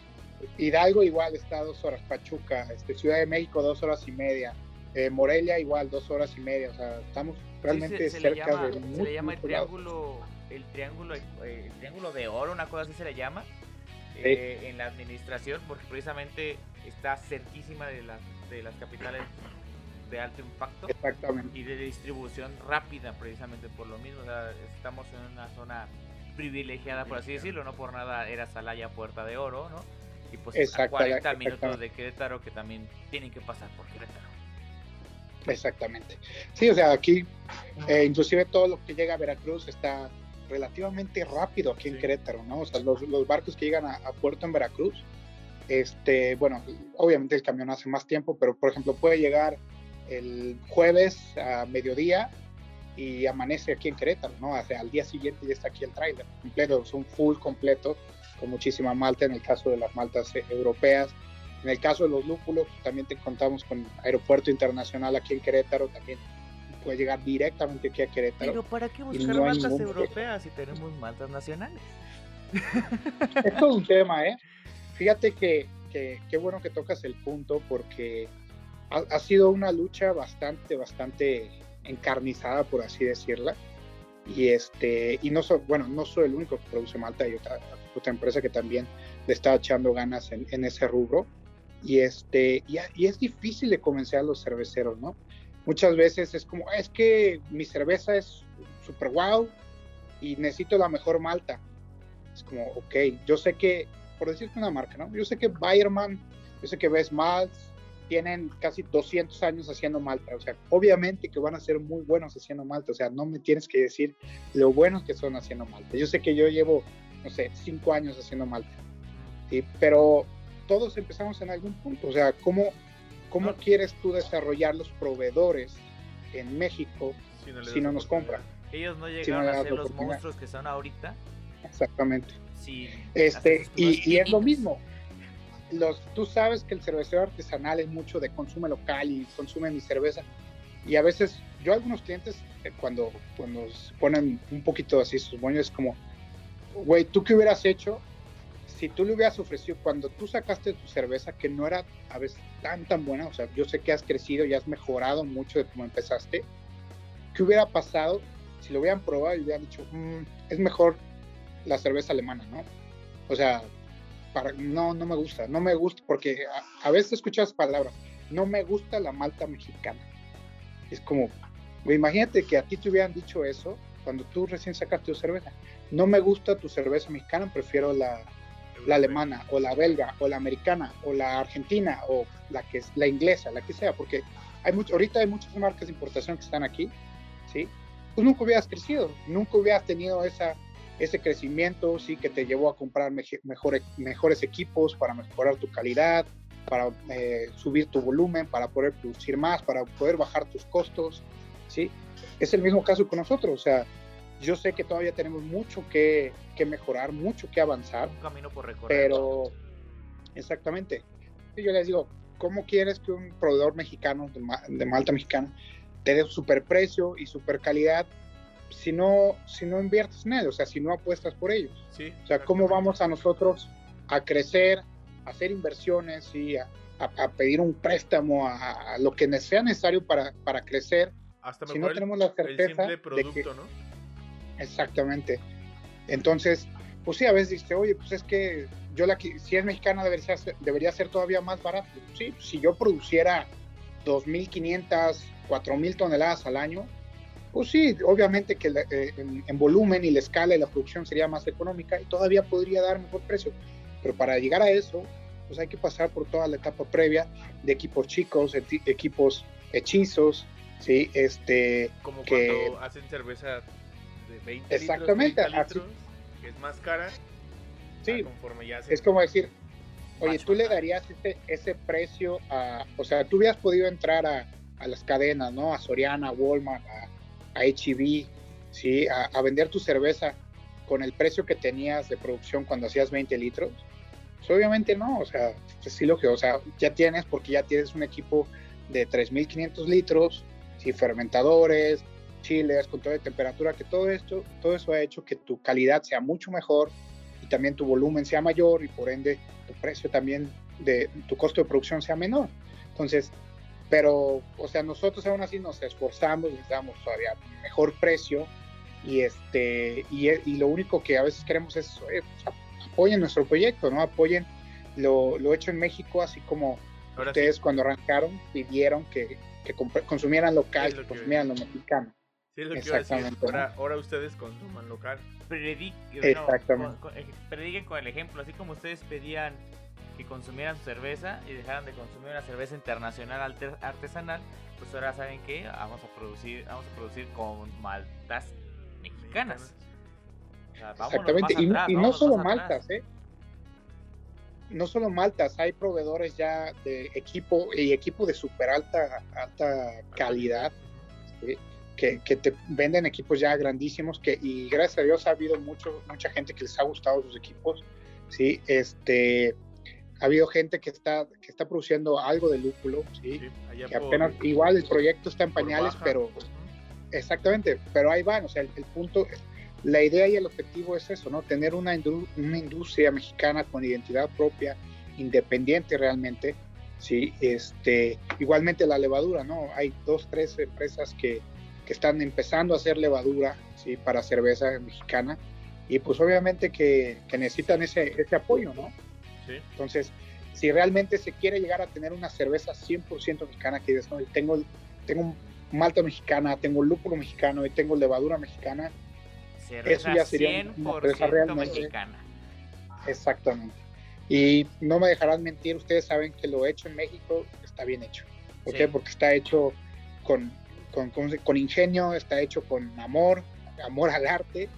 Hidalgo igual está dos horas, Pachuca, este, Ciudad de México dos horas y media, eh, Morelia igual dos horas y media, o sea, estamos realmente Sí, se, se cerca llama, de se le llama el triángulo el triángulo eh, el triángulo de oro una cosa así se le llama eh, en la administración porque precisamente está cerquísima de las de las capitales de alto impacto Exactamente. y de distribución rápida precisamente por lo mismo. O sea, estamos en una zona privilegiada por así decirlo. No por nada era Salaya Puerta de Oro no y pues a Exacta- 40 minutos de Querétaro que también tienen que pasar por Querétaro. Exactamente. Sí, o sea, aquí, eh, inclusive todo lo que llega a Veracruz está relativamente rápido aquí en Sí. Querétaro, ¿no? O sea, los, los barcos que llegan a, a puerto en Veracruz, este, bueno, obviamente el camión hace más tiempo, pero por ejemplo puede llegar el jueves a mediodía y amanece aquí en Querétaro, ¿no? O sea, al día siguiente ya está aquí el tráiler completo, es un full completo con muchísima malta en el caso de las maltas eh, europeas. En el caso de los lúpulos, también te contamos con Aeropuerto Internacional aquí en Querétaro, también puede llegar directamente aquí a Querétaro. pero para qué buscar no ningún- europeas si tenemos maltas nacionales Es todo un tema, ¿eh? Fíjate que, que qué bueno que tocas el punto porque ha, ha sido una lucha bastante, bastante encarnizada, por así decirla. Y este, y no soy, bueno, no soy el único que produce Malta, hay otra, otra empresa que también le está echando ganas en, en ese rubro. Y este, y, y es difícil de convencer a los cerveceros, ¿no? Muchas veces es como, es que mi cerveza es super wow y necesito la mejor malta. Es como, ok, yo sé que, por decirte una marca, ¿no? Yo sé que Bayerman, yo sé que Best Malts tienen casi 200 años haciendo malta, o sea, obviamente que van a ser muy buenos haciendo malta, o sea, no me tienes que decir lo buenos que son haciendo malta. Yo sé que yo llevo, no sé, 5 años haciendo malta, ¿sí? Pero todos empezamos en algún punto, o sea, ¿cómo, cómo No. quieres tú desarrollar los proveedores en México Si no, si no nos compran? Ellos no no llegaron le a das ser los monstruos que son ahorita. Exactamente. sin Este, y, y es lo mismo. Los, tú sabes que el cervecero artesanal es mucho de consume local y consume mi cerveza. Y a veces, yo a algunos clientes, eh, cuando, cuando se ponen un poquito así sus moños, es como, güey, ¿tú qué hubieras hecho si tú le hubieras ofrecido, cuando tú sacaste tu cerveza, que no era a veces tan, tan buena, o sea, yo sé que has crecido y has mejorado mucho de cómo empezaste, ¿qué hubiera pasado si lo hubieran probado y hubieran dicho, "Mm, es mejor la cerveza alemana, ¿no? O sea, no, no me gusta, no me gusta, porque a, a veces escuchas palabras, no me gusta la malta mexicana. Es como, imagínate que a ti te hubieran dicho eso cuando tú recién sacaste tu cerveza. No me gusta tu cerveza mexicana, prefiero la, la alemana, o la belga, o la americana, o la argentina, o la que es la inglesa, la que sea, porque hay mucho, ahorita hay muchas marcas de importación que están aquí, ¿sí? Pues nunca hubieras crecido, nunca hubieras tenido esa, ese crecimiento, sí, que te llevó a comprar meje- mejores, mejores equipos para mejorar tu calidad, para eh, subir tu volumen, para poder producir más, para poder bajar tus costos, ¿sí? Es el mismo caso con nosotros, o sea, yo sé que todavía tenemos mucho que, que mejorar, mucho que avanzar, un camino por recorrer. pero exactamente. Y yo les digo, ¿cómo quieres que un proveedor mexicano de, de malta mexicana te dé super precio y super calidad si no, si no inviertes en él? O sea, si no apuestas por ellos. Sí, O sea, ¿cómo vamos a nosotros a crecer, a hacer inversiones y a, a- a pedir un préstamo, a, a lo que sea necesario para, para crecer? Hasta si no tenemos la el, certeza de que-. Exactamente. Entonces, pues sí, a veces dice, oye, pues es que yo la si es mexicana debería ser, debería ser todavía más barato. Sí, si yo produciera 2.500, 4.000 toneladas al año, Pues sí, obviamente que eh, en, volumen y la escala y la producción sería más económica y todavía podría dar mejor precio. Pero para llegar a eso, pues hay que pasar por toda la etapa previa de equipos chicos, equipos hechizos, ¿sí? Este, Como cuando hacen cerveza de 20 exactamente, litros, que es más cara. Sí, conforme ya es como decir, oye, tú le darías ese, ese precio a, o sea, tú hubieras podido entrar a, a las cadenas, ¿no? A Soriana, a Walmart, a, a HEB, ¿sí? A, vender tu cerveza con el precio que tenías de producción cuando hacías 20 litros. Pues obviamente no, o sea, sí lo que, o sea, ya tienes porque ya tienes un equipo de 3.500 litros, ¿sí? fermentadores, chiles, control de temperatura, que todo esto, todo eso ha hecho que tu calidad sea mucho mejor y también tu volumen sea mayor y por ende tu precio también de tu costo de producción sea menor. Entonces, pero, o sea, nosotros aún así nos esforzamos, les damos todavía mejor precio y, este, y, y lo único que a veces queremos es pues, apoyen nuestro proyecto, ¿no? Apoyen lo, lo hecho en México, así como ustedes cuando arrancaron pidieron que, que consumieran local, que, consumieran lo mexicano. Sí, es lo Exactamente. Que ahora, ahora, ustedes consuman local. Exactamente. Eh, prediquen con el ejemplo, así como ustedes pedían que consumieran cerveza y dejaran de consumir una cerveza internacional artesanal, pues ahora saben que vamos a producir, vamos a producir con maltas mexicanas. Exactamente, y, no solo maltas, ¿eh? No solo maltas, hay proveedores ya de equipo y equipo de super alta, alta calidad que, que, te venden equipos ya grandísimos que, y gracias a Dios ha habido mucho, mucha gente que les ha gustado sus equipos, ¿sí? Este, ha habido gente que está, que está produciendo algo de lúpulo, ¿sí? que apenas, igual el proyecto está en pañales, pero exactamente, pero ahí van, o sea, el, punto, la idea y el objetivo es eso, ¿no? Tener una, una industria mexicana con identidad propia, independiente realmente, ¿sí? Este, igualmente la levadura, ¿no? Hay dos, tres empresas que, que están empezando a hacer levadura, ¿sí? Para cerveza mexicana, y pues obviamente que, que necesitan ese, ese apoyo, ¿no? Entonces, si realmente se quiere llegar a tener una cerveza 100% mexicana, que dices, tengo, tengo malta mexicana, tengo lúpulo mexicano y tengo levadura mexicana, eso ya sería 100% mexicana. Exactamente. Y no me dejarán mentir, ustedes saben que lo hecho en México está bien hecho. ¿Por qué? Porque está hecho con, con, con, ingenio, está hecho con amor, amor al arte,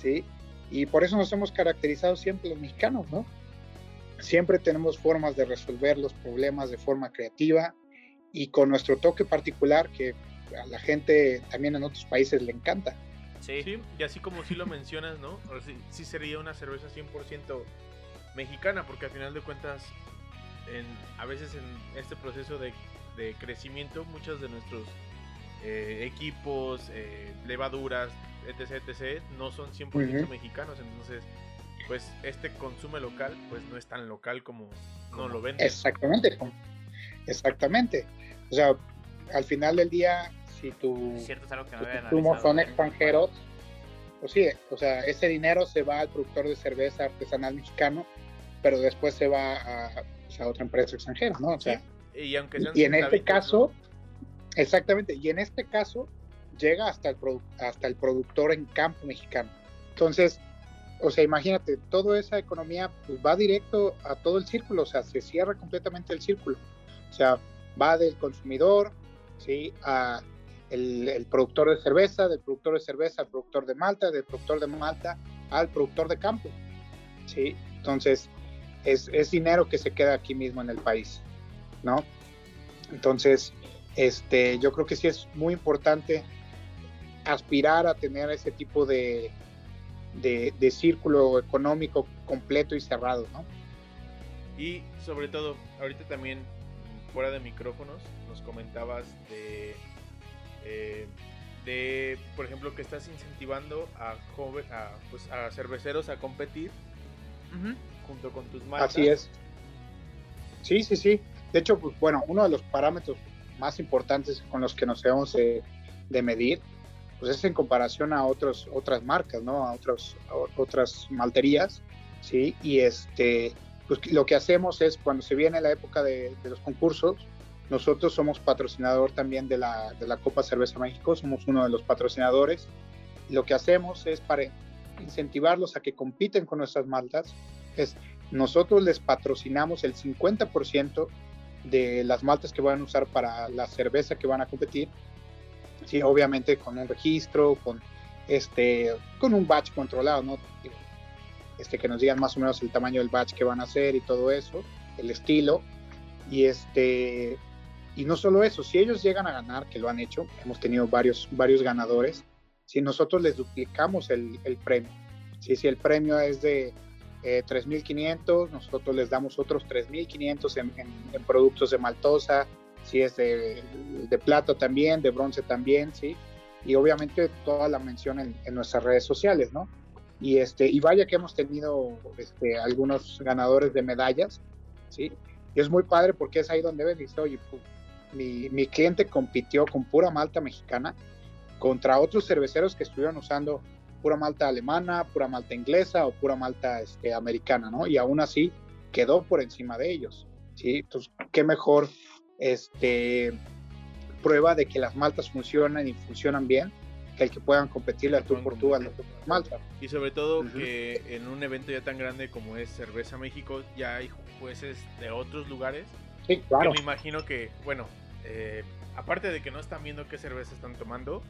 ¿sí? Y por eso nos hemos caracterizado siempre los mexicanos, ¿no? Siempre tenemos formas de resolver los problemas de forma creativa y con nuestro toque particular que a la gente también en otros países le encanta. Sí, sí y así como sí lo mencionas, ¿no? Sí, sería una cerveza 100% mexicana, porque al final de cuentas, en, a veces en este proceso de, de crecimiento, muchos de nuestros eh, equipos, eh, levaduras, etc., etc., no son 100% mexicanos, entonces pues este consume local pues no es tan local como no lo venden. Exactamente, exactamente. O sea, al final del día, si tu, son extranjeros, pues sí, o sea, ese dinero se va al productor de cerveza artesanal mexicano, pero después se va a, otra empresa extranjera, ¿no? O sea, y, aunque y en este caso, exactamente, y en este caso llega hasta el, hasta el productor en campo mexicano. Entonces, o sea, imagínate, toda esa economía pues, va directo a todo el círculo, o sea, se cierra completamente el círculo. O sea, va del consumidor, ¿sí? A el, productor de cerveza, del productor de cerveza al productor de malta, del productor de malta al productor de campo, ¿sí? Entonces, es, es dinero que se queda aquí mismo en el país, ¿no? Entonces, este, yo creo que sí es muy importante aspirar a tener ese tipo de, de, círculo económico completo y cerrado, ¿no? Y sobre todo, ahorita también fuera de micrófonos nos comentabas de, eh, de por ejemplo, que estás incentivando a, joven, a, pues, a cerveceros a competir junto con tus marcas. Así es. Sí, sí, sí. De hecho, pues bueno, uno de los parámetros más importantes con los que nos debemos de medir pues es en comparación a otros, otras marcas, ¿no? A, otros, otras malterías, ¿sí? Y este, pues lo que hacemos es cuando se viene la época de, los concursos, nosotros somos patrocinador también de la, de la Copa Cerveza México, somos uno de los patrocinadores. Lo que hacemos es para incentivarlos a que compiten con nuestras maltas, es nosotros les patrocinamos el 50% de las maltas que van a usar para la cerveza que van a competir. Sí, obviamente con un registro, con este, con un batch controlado, ¿no? Este, que nos digan más o menos el tamaño del batch que van a hacer y todo eso, el estilo. Y este, y no solo eso, si ellos llegan a ganar, que lo han hecho, hemos tenido varios, varios ganadores, si nosotros les duplicamos el, el premio, si, si el premio es de eh, 3.500, nosotros les damos otros 3.500 en, en, en, productos de maltosa, si es de, de plata también, de bronce también, ¿sí? Y obviamente toda la mención en, nuestras redes sociales, ¿no? Y, este, y vaya que hemos tenido este, algunos ganadores de medallas, ¿sí? Y es muy padre porque es ahí donde ves y dices, oye, mi, mi, cliente compitió con pura malta mexicana contra otros cerveceros que estuvieron usando pura malta alemana, pura malta inglesa o pura malta este, americana, ¿no? Y aún así quedó por encima de ellos, ¿sí? Entonces, qué mejor este, prueba de que las maltas funcionan y funcionan bien que el que puedan competirle a tú por tú a las maltas. Y sobre todo uh -huh. que en un evento ya tan grande como es Cerveza México, ya hay jueces de otros lugares. Sí, claro. Que me imagino que, bueno, eh, aparte de que no están viendo qué cerveza están tomando,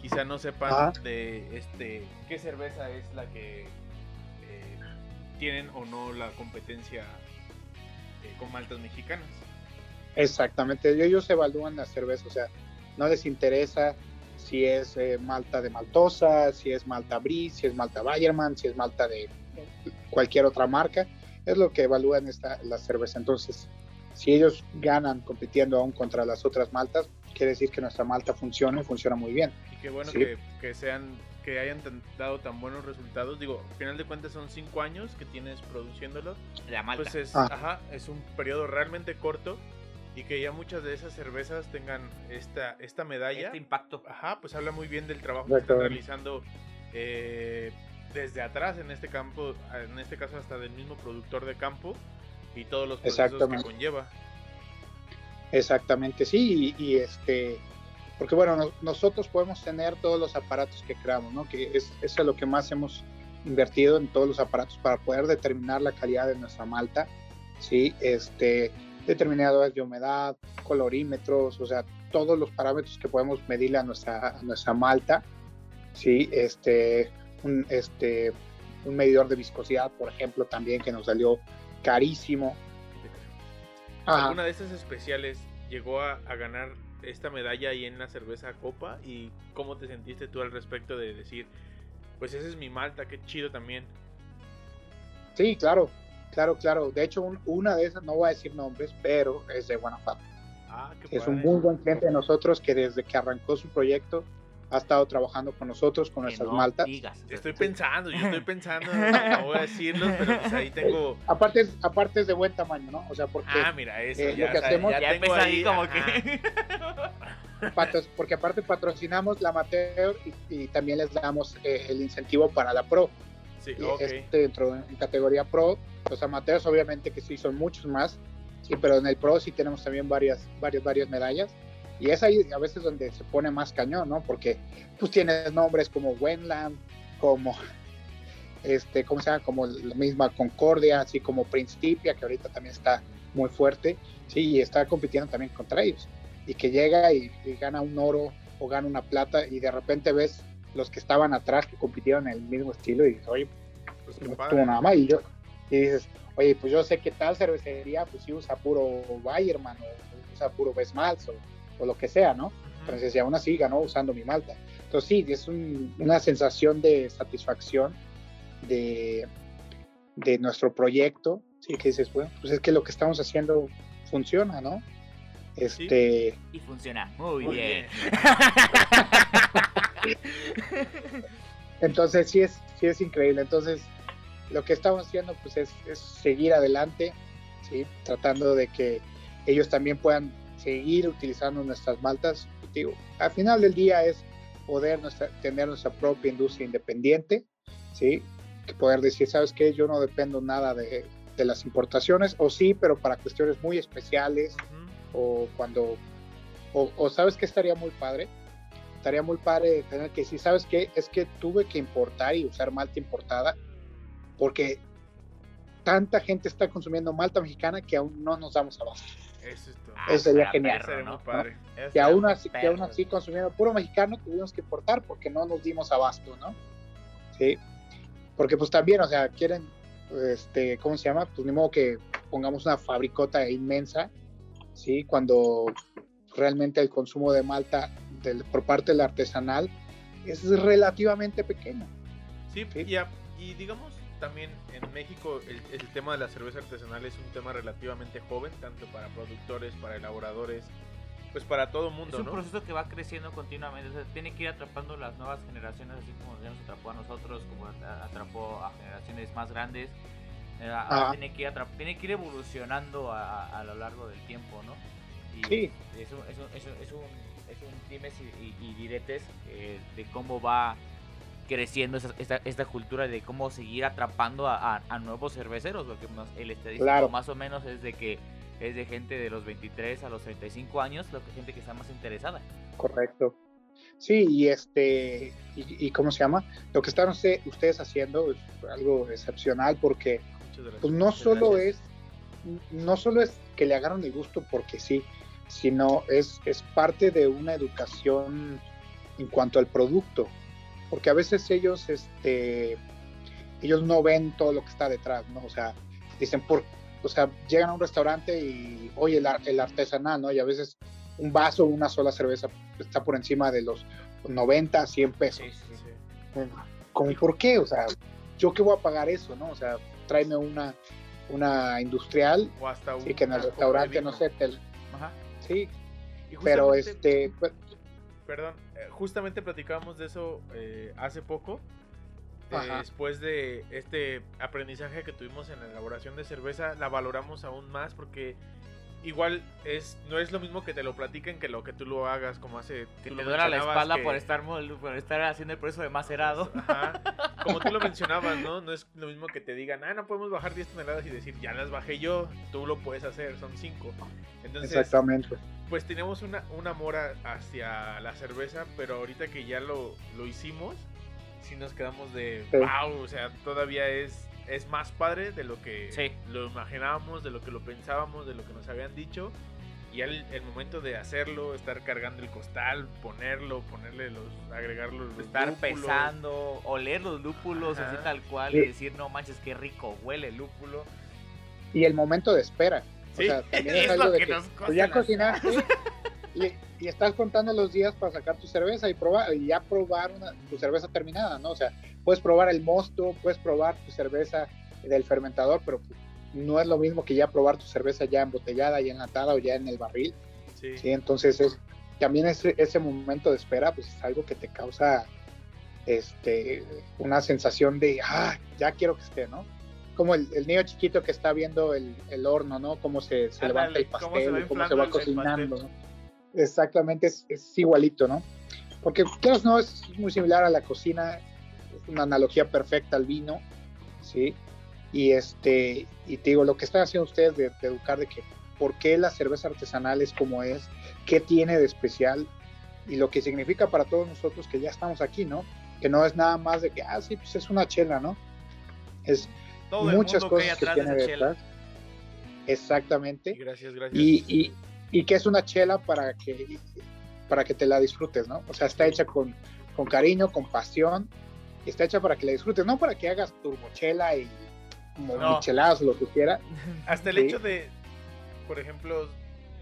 quizá no sepan ah. de este qué cerveza es la que eh, tienen o no la competencia eh, con maltas mexicanas. Exactamente, ellos evalúan la cerveza, o sea, no les interesa si es eh, malta de maltosa, si es malta brie, si es malta Bayerman, si es malta de cualquier otra marca, es lo que evalúan esta, la cerveza. Entonces, si ellos ganan compitiendo aún contra las otras maltas, quiere decir que nuestra malta funciona y funciona muy bien. Y qué bueno ¿sí? que, que, sean que hayan dado tan buenos resultados. Digo, al final de cuentas son cinco años que tienes produciéndolo. La malta. Pues es, ah. ajá, es un periodo realmente corto y que ya muchas de esas cervezas tengan esta, esta medalla. Este impacto. Ajá, pues habla muy bien del trabajo que están realizando eh, desde atrás en este campo, en este caso hasta del mismo productor de campo y todos los procesos que conlleva. Exactamente, sí, y, este, porque bueno, no, nosotros podemos tener todos los aparatos que creamos, ¿no? Que es, eso es lo que más hemos invertido en todos los aparatos para poder determinar la calidad de nuestra malta, ¿sí? Este, determinadores de humedad, colorímetros, o sea, todos los parámetros que podemos medirle a nuestra, a nuestra malta, ¿sí? Este, un, este, un medidor de viscosidad, por ejemplo, también que nos salió carísimo, ¿Alguna de esas especiales llegó a, a, ganar esta medalla ahí en la cerveza Copa? ¿Y cómo te sentiste tú al respecto de decir, pues esa es mi Malta, qué chido también? Sí, claro, claro, claro. De hecho, un, una de esas, no voy a decir nombres, pero es de Guanajuato. Ah, es un muy buen cliente de nosotros que desde que arrancó su proyecto ha estado trabajando con nosotros, con que nuestras no maltas. Digas. Estoy pensando, yo estoy pensando, no voy a decirlo, pero pues ahí tengo... Aparte es, aparte es de buen tamaño, ¿no? O sea, porque... Ah, mira, eso, eh, ya, lo que hacemos... Ya, ya tengo ahí como ajá. que... porque aparte patrocinamos la amateur y, y también les damos eh, el incentivo para la pro. Sí, okay. este, dentro en categoría pro, los amateurs obviamente que sí son muchos más, sí, pero en el pro sí tenemos también varias, varias, varias medallas. Y es ahí a veces donde se pone más cañón, ¿no? Porque pues tienes nombres como Wenland, como este, ¿cómo se llama? Como la misma Concordia, así como Prince Tipia, que ahorita también está muy fuerte, sí, y está compitiendo también contra ellos. Y que llega y, y gana un oro o gana una plata y de repente ves los que estaban atrás que compitieron en el mismo estilo y dices, oye, pues no nada más. Y, yo, y dices, oye, pues yo sé que tal cervecería, pues sí usa puro Bayerman o usa puro Besmals o o lo que sea, ¿no? Entonces, y aún así ganó usando mi malta. Entonces, sí, es un, una sensación de satisfacción de, de nuestro proyecto, sí, que dices, bueno, pues es que lo que estamos haciendo funciona, ¿no? Este... Sí. Y funciona muy, muy bien. bien. Entonces, sí es, sí es increíble. Entonces, lo que estamos haciendo, pues, es, es seguir adelante, ¿sí? Tratando de que ellos también puedan seguir utilizando nuestras maltas. Digo, al final del día es poder nuestra, tener nuestra propia industria independiente, ¿sí? Que poder decir, ¿sabes qué? Yo no dependo nada de, de, las importaciones, o sí, pero para cuestiones muy especiales, uh -huh. o cuando, o, o sabes que estaría muy padre, estaría muy padre tener que si sabes que es que tuve que importar y usar malta importada porque tanta gente está consumiendo malta mexicana que aún no nos damos abasto. Eso. Ah, Eso sería genial. Eso Que aún así, que perro. aún así consumiendo puro mexicano tuvimos que importar porque no nos dimos abasto, ¿no? Sí. Porque pues también, o sea, quieren, este, ¿cómo se llama? Pues ni modo que pongamos una fabricota inmensa, ¿sí? Cuando realmente el consumo de malta del- por parte del artesanal es relativamente pequeño. Sí, Sí. Y, a- y digamos también en México el, el tema de la cerveza artesanal es un tema relativamente joven, tanto para productores, para elaboradores, pues para todo Es mundo, un ¿no? proceso que va creciendo continuamente, o sea, tiene que ir atrapando las nuevas generaciones, así como ya nos atrapó a nosotros, como atrapó a generaciones más grandes. Eh, Ajá. tiene, que ir atrap- tiene que ir evolucionando a, a lo largo del tiempo, ¿no? Y Sí. es un, es un, es un, es un, es un dimes y, y- y diretes eh, de cómo va creciendo esa- esta, esta cultura de cómo seguir atrapando a, a- a nuevos cerveceros, porque más- el estadístico Claro. más o menos es de que es de gente de los 23 a los 35 años, lo que gente que está más interesada. Correcto. Sí, y este, y, y ¿cómo se llama? Lo que están usted- ustedes haciendo es algo excepcional porque pues no solo es no solo es que le agarran el gusto porque sí, sino es, es parte de una educación en cuanto al producto, porque a veces ellos este ellos no ven todo lo que está detrás, ¿no? O sea, dicen por o sea, llegan a un restaurante y oye el, el artesanal, ¿no? Y a veces un vaso, una sola cerveza está por encima de los 90, 100 pesos. Sí. como por qué, o sea, yo qué voy a pagar eso, ¿no? O sea, tráeme una, una industrial O hasta un y que en el restaurante, no sé, te- Ajá. sí, pero este, pues, Perdón, eh, justamente platicábamos de eso eh, hace poco. Ajá. después de este aprendizaje que tuvimos en la elaboración de cerveza, la valoramos aún más porque igual es no es lo mismo que te lo platiquen que lo que tú lo hagas, como hace. Que te duela la espalda que- por estar mol- por estar haciendo el proceso de macerado. Ajá. Como tú lo mencionabas, ¿no? No es lo mismo que te digan, ah, no podemos bajar 10 toneladas y decir, ya las bajé yo, tú lo puedes hacer, son 5. Entonces, exactamente, pues tenemos una, un amor a- hacia la cerveza, pero ahorita que ya lo, lo hicimos, sí nos quedamos de Sí. wow, o sea, todavía es, es más padre de lo que Sí. lo imaginábamos, de lo que lo pensábamos, de lo que nos habían dicho. Y el, el momento de hacerlo, estar cargando el costal, ponerlo, ponerle los, agregarlo los estar lúpulos. pesando, oler los lúpulos Ajá. así tal cual Sí. y decir, no manches, qué rico huele el lúpulo. y el momento de espera, Sí, o sea, también es, es algo lo de que que, nos pues, ya cocinaste y, y estás contando los días para sacar tu cerveza y probar, y ya probar una, tu cerveza terminada, ¿no? O sea, puedes probar el mosto, puedes probar tu cerveza del fermentador, pero no es lo mismo que ya probar tu cerveza ya embotellada, ya enlatada o ya en el barril. Sí. Sí, entonces es, también ese, ese momento de espera pues es algo que te causa este, una sensación de, ah, ya quiero que esté, ¿no? Como el, el niño chiquito que está viendo el, el horno, ¿no? Cómo se, se levanta el cómo se pastel, va cómo se va cocinando, pastel. ¿no? Exactamente, es, es igualito, ¿no? Porque, claro, no, es muy similar a la cocina, es una analogía perfecta al vino, ¿sí? Y, este, y te digo, lo que están haciendo ustedes de, de educar de que por qué la cerveza artesanal es como es, qué tiene de especial y lo que significa para todos nosotros que ya estamos aquí, ¿no? Que no es nada más de que, ah, sí, pues es una chela, ¿no? Es Todo muchas que cosas que de tiene chela. detrás. Exactamente. Y gracias, gracias. Y, y, y que es una chela para que, para que te la disfrutes, ¿no? O sea, está hecha con, con cariño, con pasión, y está hecha para que la disfrutes, no para que hagas turbochela y No. micheladas o lo que quieras. Hasta el Sí. hecho de, por ejemplo,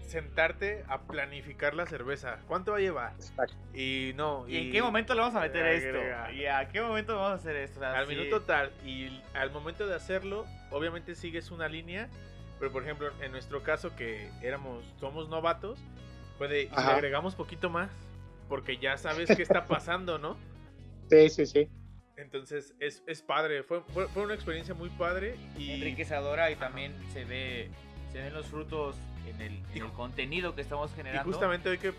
sentarte a planificar la cerveza. ¿Cuánto va a llevar? Exacto. Y no. ¿Y en qué momento le vamos a meter esto? ¿Y a qué momento vamos a hacer esto? O sea, Al sí. minuto tal. Y al momento de hacerlo, obviamente sigues una línea. Pero por ejemplo, en nuestro caso que éramos, somos novatos, puede, y si le agregamos poquito más, porque ya sabes qué está pasando, ¿no? Sí, sí, sí. Entonces es, es padre, fue, fue, fue una experiencia muy padre y enriquecedora y también se ve se ven los frutos en el, en el contenido que estamos Y generando. justamente hoy que,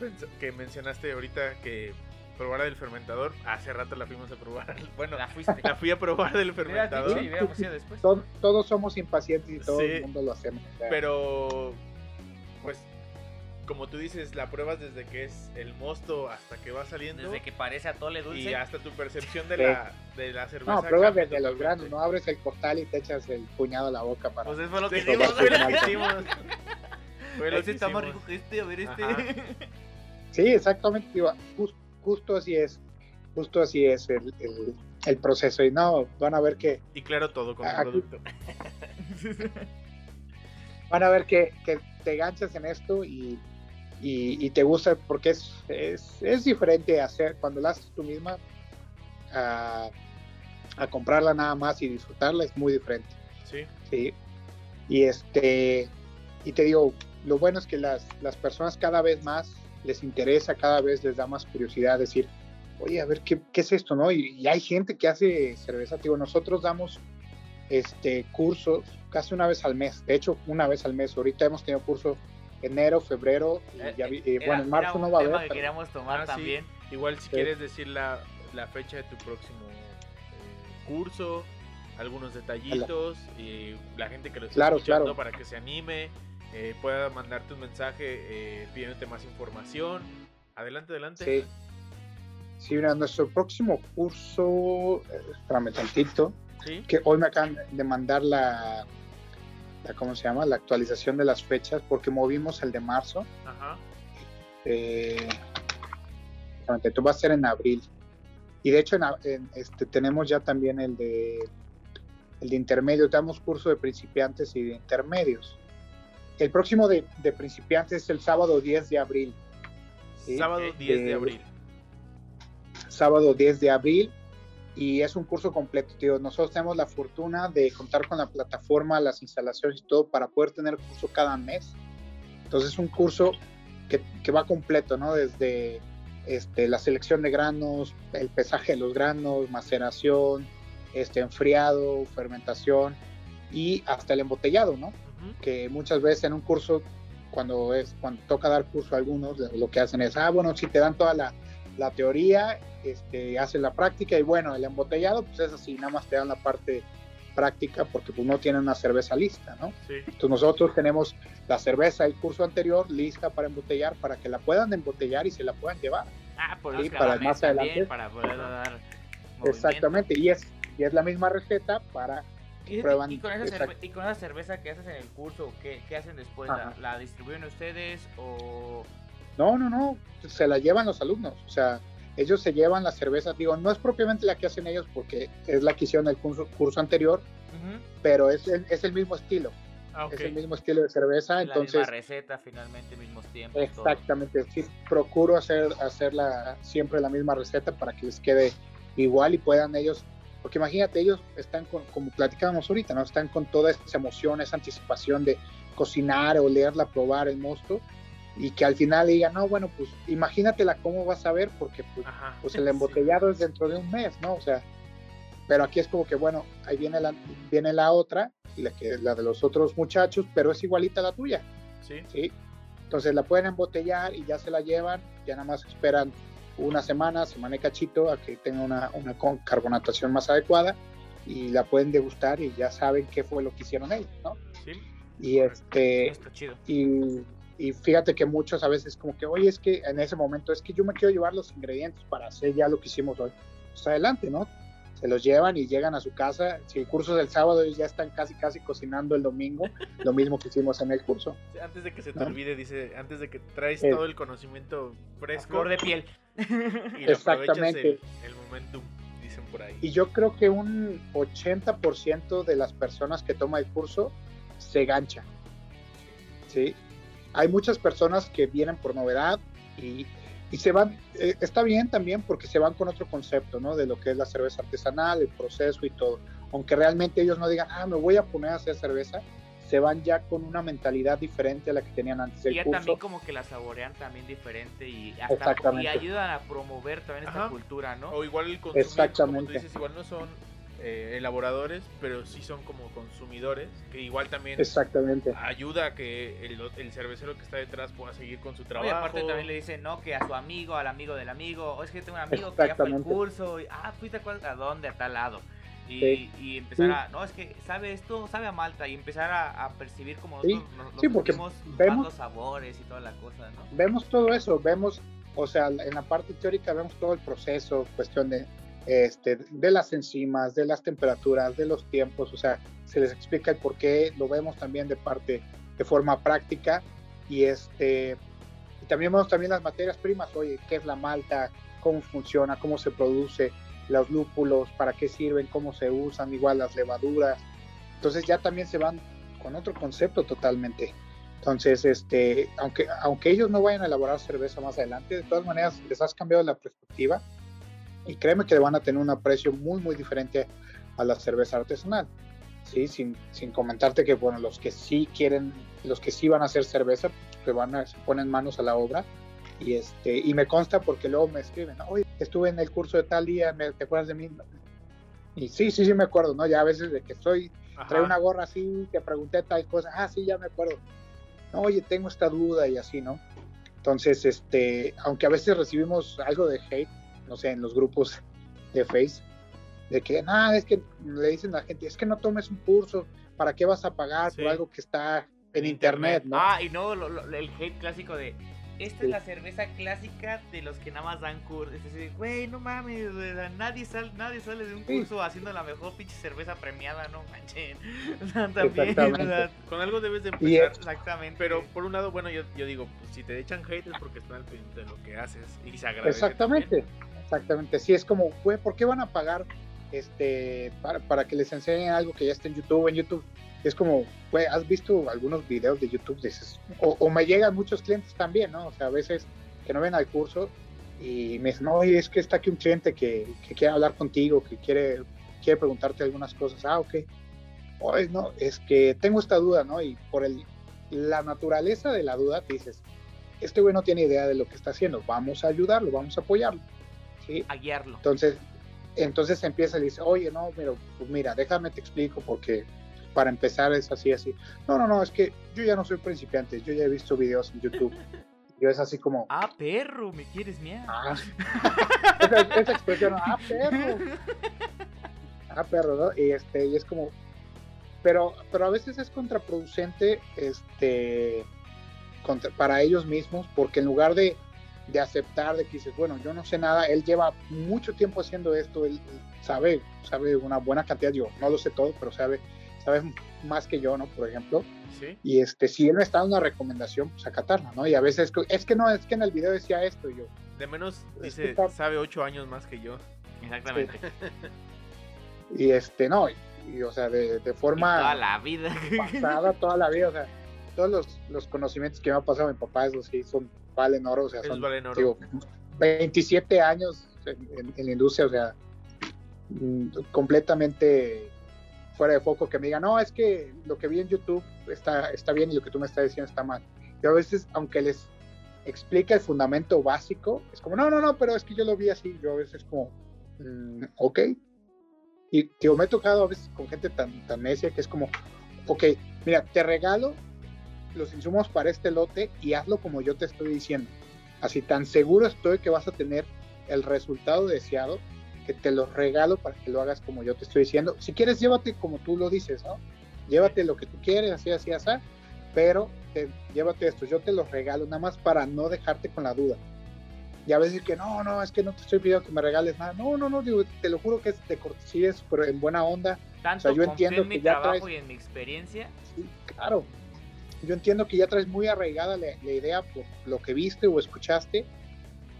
pens- que mencionaste ahorita que probara del fermentador, hace rato la fuimos a probar. Bueno, la fuiste. la fui a probar del Mira, fermentador, sí, veamos ya después. Todos, todos somos impacientes y todo Sí. el mundo lo hacemos. pero pues como tú dices, la pruebas desde que es el mosto hasta que va saliendo. Desde que parece a tole dulce. Y hasta tu percepción de, la, de la cerveza. No, pruebas desde los granos, no abres el costal y te echas el puñado a la boca para... Pues eso fue lo que Sí, hicimos, fue lo que hicimos. Fue lo que está más hicimos. rico que este, a ver este. Ajá. Sí, exactamente, digo, jus- justo así es, justo así es el, el- el proceso. Y no, van a ver que, Y claro, todo con el Aquí- producto. van a ver que, que te ganchas en esto y, y- y te gusta porque es, es, es diferente hacer cuando la haces tú misma a, a comprarla nada más y disfrutarla es muy diferente. Sí. Sí. Y este, y te digo, lo bueno es que las, las personas cada vez más les interesa, cada vez les da más curiosidad decir, oye, a ver, ¿qué, qué es esto? ¿no? Y, y hay gente que hace cerveza, digo, nosotros damos este cursos casi una vez al mes, de hecho, una vez al mes. Ahorita hemos tenido cursos enero, febrero, y ya vi- y Era- bueno, en marzo no va a haber. que pero- queríamos tomar Ah, sí. también. Igual si Sí. quieres decir la, la fecha de tu próximo eh, curso, algunos detallitos, y la gente que lo está Claro, escuchando claro. para que se anime, eh, pueda mandarte un mensaje eh, pidiéndote más información. Adelante, adelante. Sí. Sí, mira, nuestro próximo curso, eh, espérame tantito, Sí. que hoy me acaban de mandar la, la, ¿cómo se llama? La actualización de las fechas, porque movimos el de marzo. Ajá. Eh, esto va a ser en abril. Y de hecho, en, este, tenemos ya también el de, el de intermedios. Damos curso de principiantes y de intermedios. El próximo de, de principiantes es el sábado 10 de abril. Sí, Sábado eh, 10 de eh, abril. sábado 10 de abril y es un curso completo, tío. Nosotros tenemos la fortuna de contar con la plataforma, las instalaciones y todo para poder tener curso cada mes. Entonces es un curso que, que va completo, ¿no? Desde este, la selección de granos, el pesaje de los granos, maceración, este, enfriado, fermentación y hasta el embotellado, ¿no? Que muchas veces en un curso, cuando es cuando toca dar curso a algunos, lo que hacen es, ah, bueno, si te dan toda la, la teoría, este, hacen la práctica y bueno, el embotellado, pues es así, nada más te dan la parte práctica porque pues no tienen una cerveza lista, ¿no? Sí. Entonces nosotros tenemos la cerveza del curso anterior lista para embotellar, para que la puedan embotellar y se la puedan llevar. Ah, por Sí, para más adelante. para poder dar. Exactamente, y es, y es la misma receta para ¿Y, prueban- y con esa exacto. cerve- y con esa cerveza que haces en el curso, ¿qué, qué hacen después? ¿La, distribuyen ustedes o...? No, no, no, se la llevan los alumnos, o sea, ellos se llevan la cerveza, digo, no es propiamente la que hacen ellos porque es la que hicieron el curso, curso anterior, pero es el, es el mismo estilo, Ah, es el mismo estilo de cerveza, la entonces misma receta, finalmente, mismos tiempos. todo. exactamente, sí, procuro hacer, hacerla siempre la misma receta para que les quede igual y puedan ellos, porque imagínate, ellos están con, como platicábamos ahorita, ¿no? Están con toda esa emoción, esa anticipación de cocinar, olerla, probar el mosto y que al final digan, no, bueno, pues imagínatela cómo vas a ver, porque pues, Ajá. pues el embotellado es dentro de un mes, ¿no? O sea, pero aquí es como que, bueno, ahí viene la, viene la otra, la, que, la de los otros muchachos, pero es igualita a la tuya, Sí. ¿sí? Entonces la pueden embotellar y ya se la llevan, ya nada más esperan una semana, semana y cachito, a que tenga una, una carbonatación más adecuada y la pueden degustar y ya saben qué fue lo que hicieron ellos, ¿no? Sí. Y este, Esto chido. y, y fíjate que muchos a veces como que, oye, es que en ese momento es que yo me quiero llevar los ingredientes para hacer ya lo que hicimos hoy. Pues adelante, ¿no? Se los llevan y llegan a su casa. Si el curso es el sábado, ellos ya están casi, casi cocinando el domingo, lo mismo que hicimos en el curso. Antes de que se te ¿No? olvide, dice, antes de que traes Eh. todo el conocimiento fresco flor de piel. Y Exactamente. el, el momentum, dicen por ahí. Y yo creo que un 80% de las personas que toman el curso se ganchan. ¿sí? Hay muchas personas que vienen por novedad y, y se van, eh, está bien también porque se van con otro concepto, ¿no? De lo que es la cerveza artesanal, el proceso y todo. Aunque realmente ellos no digan, ah, me voy a poner a hacer cerveza, se van ya con una mentalidad diferente a la que tenían antes Y del ya curso. también como que la saborean también diferente y hasta Exactamente. y ayudan a promover también esta Ajá. cultura, ¿no? O igual el consumir, como Exactamente. tú dices, igual no son eh, elaboradores, pero sí son como consumidores, que igual también Exactamente. ayuda a que el, el cervecero que está detrás pueda seguir con su trabajo. y aparte también le dicen, no, que a su amigo, al amigo del amigo, o es que tengo un amigo que ya fue Exactamente. curso, y, ah, fuiste a, cuál- a dónde, a tal lado. Y, empezar a, no, es que sabe esto, sabe a Malta, y empezar a, percibir como nosotros, sí, porque vemos los sabores y toda la cosa, ¿no? Vemos todo eso, vemos, o sea, en la parte teórica vemos todo el proceso, cuestión de, este, de las enzimas, de las temperaturas, de los tiempos, o sea, se les explica el por qué, lo vemos también de parte, de forma práctica, y este, y también vemos también las materias primas, oye, qué es la malta, cómo funciona, cómo se produce, los lúpulos, para qué sirven, cómo se usan, igual las levaduras. Entonces ya también se van con otro concepto totalmente. Entonces, este, aunque, aunque ellos no vayan a elaborar cerveza más adelante, de todas maneras les has cambiado la perspectiva y créeme que van a tener un aprecio muy, muy diferente a la cerveza artesanal. ¿sí? Sin, sin comentarte que, bueno, los que sí quieren, los que sí van a hacer cerveza, que van a, se ponen manos a la obra y, este, y me consta porque luego me escriben, oye, estuve en el curso de tal día, ¿te acuerdas de mí? Y sí, sí, sí me acuerdo, ¿no? Ya a veces de que estoy, trae una gorra así, te pregunté tal cosa, ah, sí, ya me acuerdo. No, oye, tengo esta duda y así, ¿no? Entonces, este, aunque a veces recibimos algo de hate, no sé, en los grupos de Face, de que, nada, es que le dicen a la gente, es que no tomes un curso, ¿para qué vas a pagar por algo que está en internet, ¿no? Ah, y no, el hate clásico de, esta es la cerveza clásica de los que nada más dan cursos. Es decir, güey, no mames, nadie, sale, nadie sale de un curso haciendo la mejor pinche cerveza premiada, no manchen. También, ¿verdad? Con algo debes de empezar. Exactamente. Pero por un lado, bueno, yo, yo digo, pues, si te echan hate es porque están al pendiente de lo que haces y se agradece. Exactamente, exactamente. Sí, es como, güey, ¿por qué van a pagar este para, para que les enseñen algo que ya está en YouTube? En YouTube es como, güey, has visto algunos videos de YouTube, dices, o, me llegan muchos clientes también, ¿no? O sea, a veces que no ven al curso y me dicen, no, es que está aquí un cliente que, que quiere hablar contigo, que quiere, quiere preguntarte algunas cosas. Ah, ok. Oye, no, es que tengo esta duda, ¿no? Y por el, la naturaleza de la duda, te dices, este güey no tiene idea de lo que está haciendo, vamos a ayudarlo, vamos a apoyarlo. ¿sí? A guiarlo. Entonces, entonces empieza y dice, oye, no, pero, pues mira, déjame te explico porque para empezar es así, así. No, no, no, es que yo ya no soy principiante, yo ya he visto videos en YouTube. Yo es así como... Ah, perro, me quieres miedo. Ah, esa, expresión, ah, perro. Ah, perro, ¿no? Y, este, y es como... Pero, pero a veces es contraproducente este, para ellos mismos, porque en lugar de, de aceptar de que dices, bueno, yo no sé nada, él lleva mucho tiempo haciendo esto, él sabe, sabe una buena cantidad, yo no lo sé todo, pero sabe sabes más que yo, ¿no? Por ejemplo. ¿Sí? Y este, si él me está dando una recomendación, pues acatarla, ¿no? Y a veces es que no, es que en el video decía esto y yo. De menos dice, sabe ocho años más que yo. Exactamente. Y este, no, y, o sea, de, forma. toda la vida. Pasada, toda la vida, o sea, todos los, los conocimientos que me ha pasado mi papá, esos sí son, valen oro, o sea, son. Valen oro. Digo, 27 años en, en la industria, o sea, mm, completamente fuera de foco que me digan, no, es que lo que vi en YouTube está, está bien y lo que tú me estás diciendo está mal. Y a veces, aunque les explica el fundamento básico, es como, no, no, no, pero es que yo lo vi así. Yo a veces como, mm, ok. Y tío, me he tocado a veces con gente tan, tan necia que es como, ok, mira, te regalo los insumos para este lote y hazlo como yo te estoy diciendo. Así tan seguro estoy que vas a tener el resultado deseado te los regalo para que lo hagas como yo te estoy diciendo. Si quieres, llévate como tú lo dices, ¿no? Llévate lo que tú quieres, así, así, así, pero llévate esto, yo te los regalo nada más para no dejarte con la duda. Y a veces que no, no, es que no te estoy pidiendo que me regales nada. No, no, no, digo, te lo juro que es de cortesía, pero en buena onda. Tanto yo entiendo en mi trabajo y en mi experiencia. Sí, claro. Yo entiendo que ya traes muy arraigada la, la idea por lo que viste o escuchaste,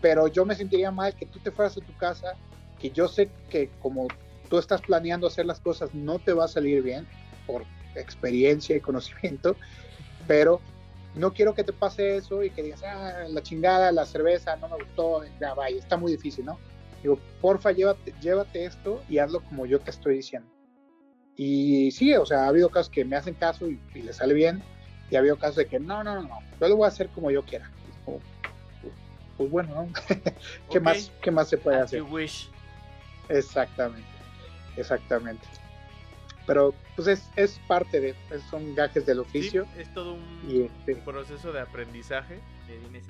pero yo me sentiría mal que tú te fueras a tu casa que yo sé que como tú estás planeando hacer las cosas no te va a salir bien por experiencia y conocimiento, pero no quiero que te pase eso y que digas, ah, la chingada, la cerveza, no me gustó, ya vaya, está muy difícil, ¿no? Digo, porfa, llévate, llévate esto y hazlo como yo te estoy diciendo. Y sí, o sea, ha habido casos que me hacen caso y, les sale bien, y ha habido casos de que no, no, no, no, yo lo voy a hacer como yo quiera. pues bueno, ¿no? ¿Qué, más, ¿Qué más se puede hacer? Exactamente, exactamente. Pero pues es, es parte de, son gajes del oficio. es todo un este proceso de aprendizaje. De dimes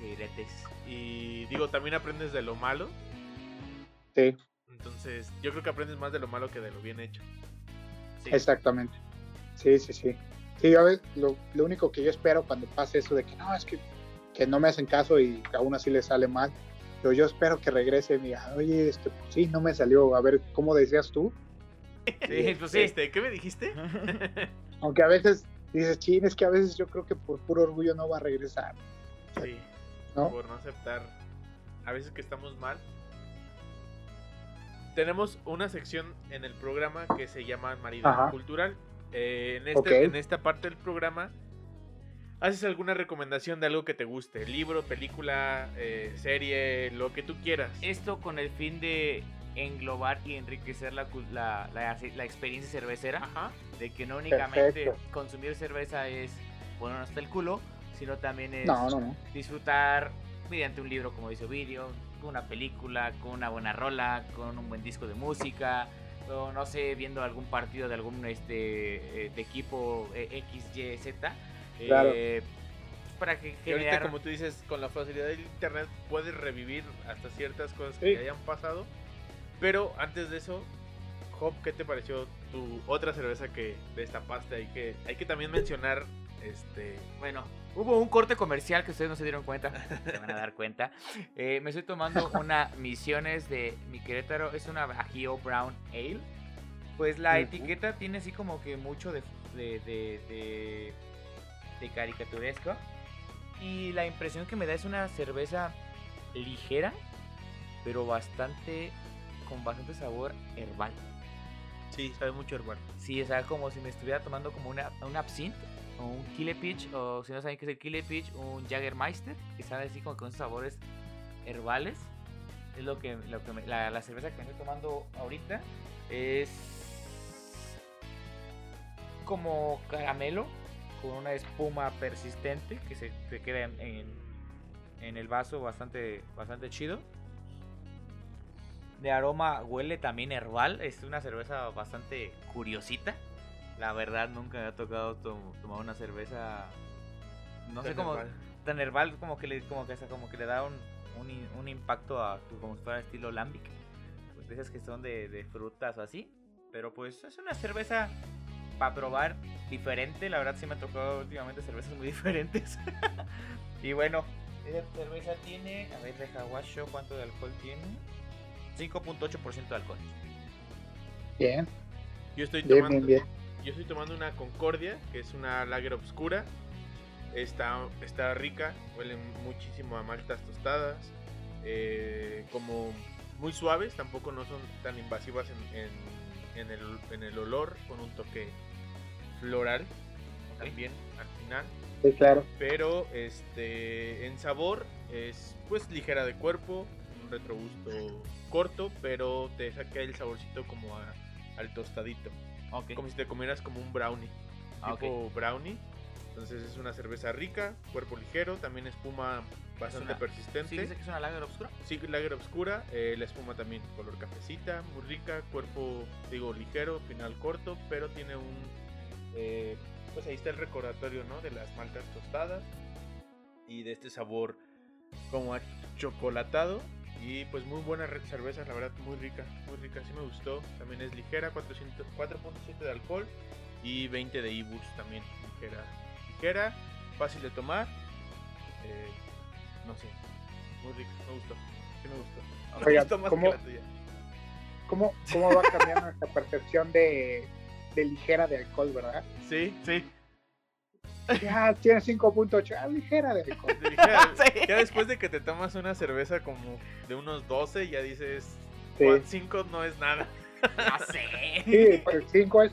y Y digo, también aprendes de lo malo. Sí. Entonces, yo creo que aprendes más de lo malo que de lo bien hecho. Sí. Exactamente. Sí, sí, sí. Sí, a ver, lo, lo único que yo espero cuando pase eso de que no, es que, que no me hacen caso y aún así les sale mal, pero yo espero que regrese y me diga, oye, este, pues sí, no me salió, a ver, ¿cómo decías tú? Sí, pues sí. Este, ¿qué me dijiste? Aunque a veces dices, chin, es que a veces yo creo que por puro orgullo no va a regresar, sí, ¿no? por no aceptar a veces que estamos mal. Tenemos una sección en el programa que se llama Marido Ajá. Cultural. Eh, en, este, en esta parte del programa, ¿haces alguna recomendación de algo que te guste? Libro, película, eh, serie, lo que tú quieras. Esto con el fin de englobar y enriquecer la, cul- la, la- la experiencia cervecera. Ajá. De que no únicamente Perfecto. consumir cerveza es ponernos hasta el culo, sino también es No, no, no. disfrutar mediante un libro, como dice Video, con una película, con una buena rola, con un buen disco de música, o no sé, viendo algún partido de algún este eh, de equipo eh, X, Y, Z. Claro. eh, para que Y ahorita, generar... como tú dices, con la facilidad del internet puedes revivir hasta ciertas cosas Sí. que hayan pasado. Pero antes de eso, Job, ¿qué te pareció tu otra cerveza que destapaste? Hay que, hay que también mencionar, este... Bueno, hubo un corte comercial que ustedes no se dieron cuenta, se van a dar cuenta. Eh, me estoy tomando una Misiones de mi Querétaro, es una Bajío Brown Ale. Pues la etiqueta tiene así como que mucho de, de, de, de- de caricaturesco. Y la impresión que me da es una cerveza ligera, pero bastante, con bastante sabor herbal. Sí, sabe mucho herbal. Sí, o sea, como si me estuviera tomando como una, un absinthe o un Kille Peach, o si no saben qué es el Kille Peach, un Jagermeister, que sabe así como con sabores herbales. Es lo que, lo que me- la, la cerveza que me estoy tomando ahorita es como caramelo con una espuma persistente que se, se queda en, en- en el vaso bastante, bastante chido. De aroma huele también herbal. Es una cerveza bastante curiosita. La verdad nunca me ha tocado to- tomar una cerveza. No sé Tan cómo. herbal. Tan herbal como que le, como que, como que le da un, un, un impacto a como si fuera estilo lambic. Pues de esas que son de, de frutas o así. Pero pues es una cerveza para probar diferente. La verdad sí me ha tocado últimamente cervezas muy diferentes. y bueno, esa cerveza tiene, a ver, deja guacho, ¿cuánto de alcohol tiene? 5.8% de alcohol. Bien, Yo estoy bien, tomando... bien, bien. Yo estoy tomando una Concordia, que es una lager obscura. Está, está rica, huele muchísimo a maltas tostadas. eh, como muy suaves, tampoco no son tan invasivas en, en- en el, en el olor, con un toque floral también al final. Sí, claro. Pero este en sabor es pues ligera de cuerpo, un retrogusto corto, pero te saca el saborcito como a- al tostadito Ok. como si te comieras como un brownie, Ah, tipo brownie. Entonces es una cerveza rica, cuerpo ligero, también espuma bastante una- persistente. ¿Sí dice que es una lager oscura? Sí, lager oscura, eh, la espuma también color cafecita, muy rica, cuerpo, digo, ligero, final corto, pero tiene un, eh, pues ahí está el recordatorio, ¿no? De las maltas tostadas y de este sabor como a chocolatado y pues muy buena re- cerveza, la verdad, muy rica, muy rica, sí me gustó, también es ligera, 400 4.7 de alcohol y 20 de IBUs también, ligera, ligera, fácil de tomar, eh, no sé, muy rica, me gustó. Sí me gustó. Me Oiga, gustó más ¿cómo- que la tuya. ¿Cómo, ¿Cómo va cambiando nuestra percepción de, de ligera de alcohol, verdad? Sí, sí. Ya tiene 5.8, ah, ligera de alcohol. de ligera. Sí. Ya después de que te tomas una cerveza como de unos 12, ya dices, Sí. 5 no es nada. Ya sé. Sí, pues 5 es,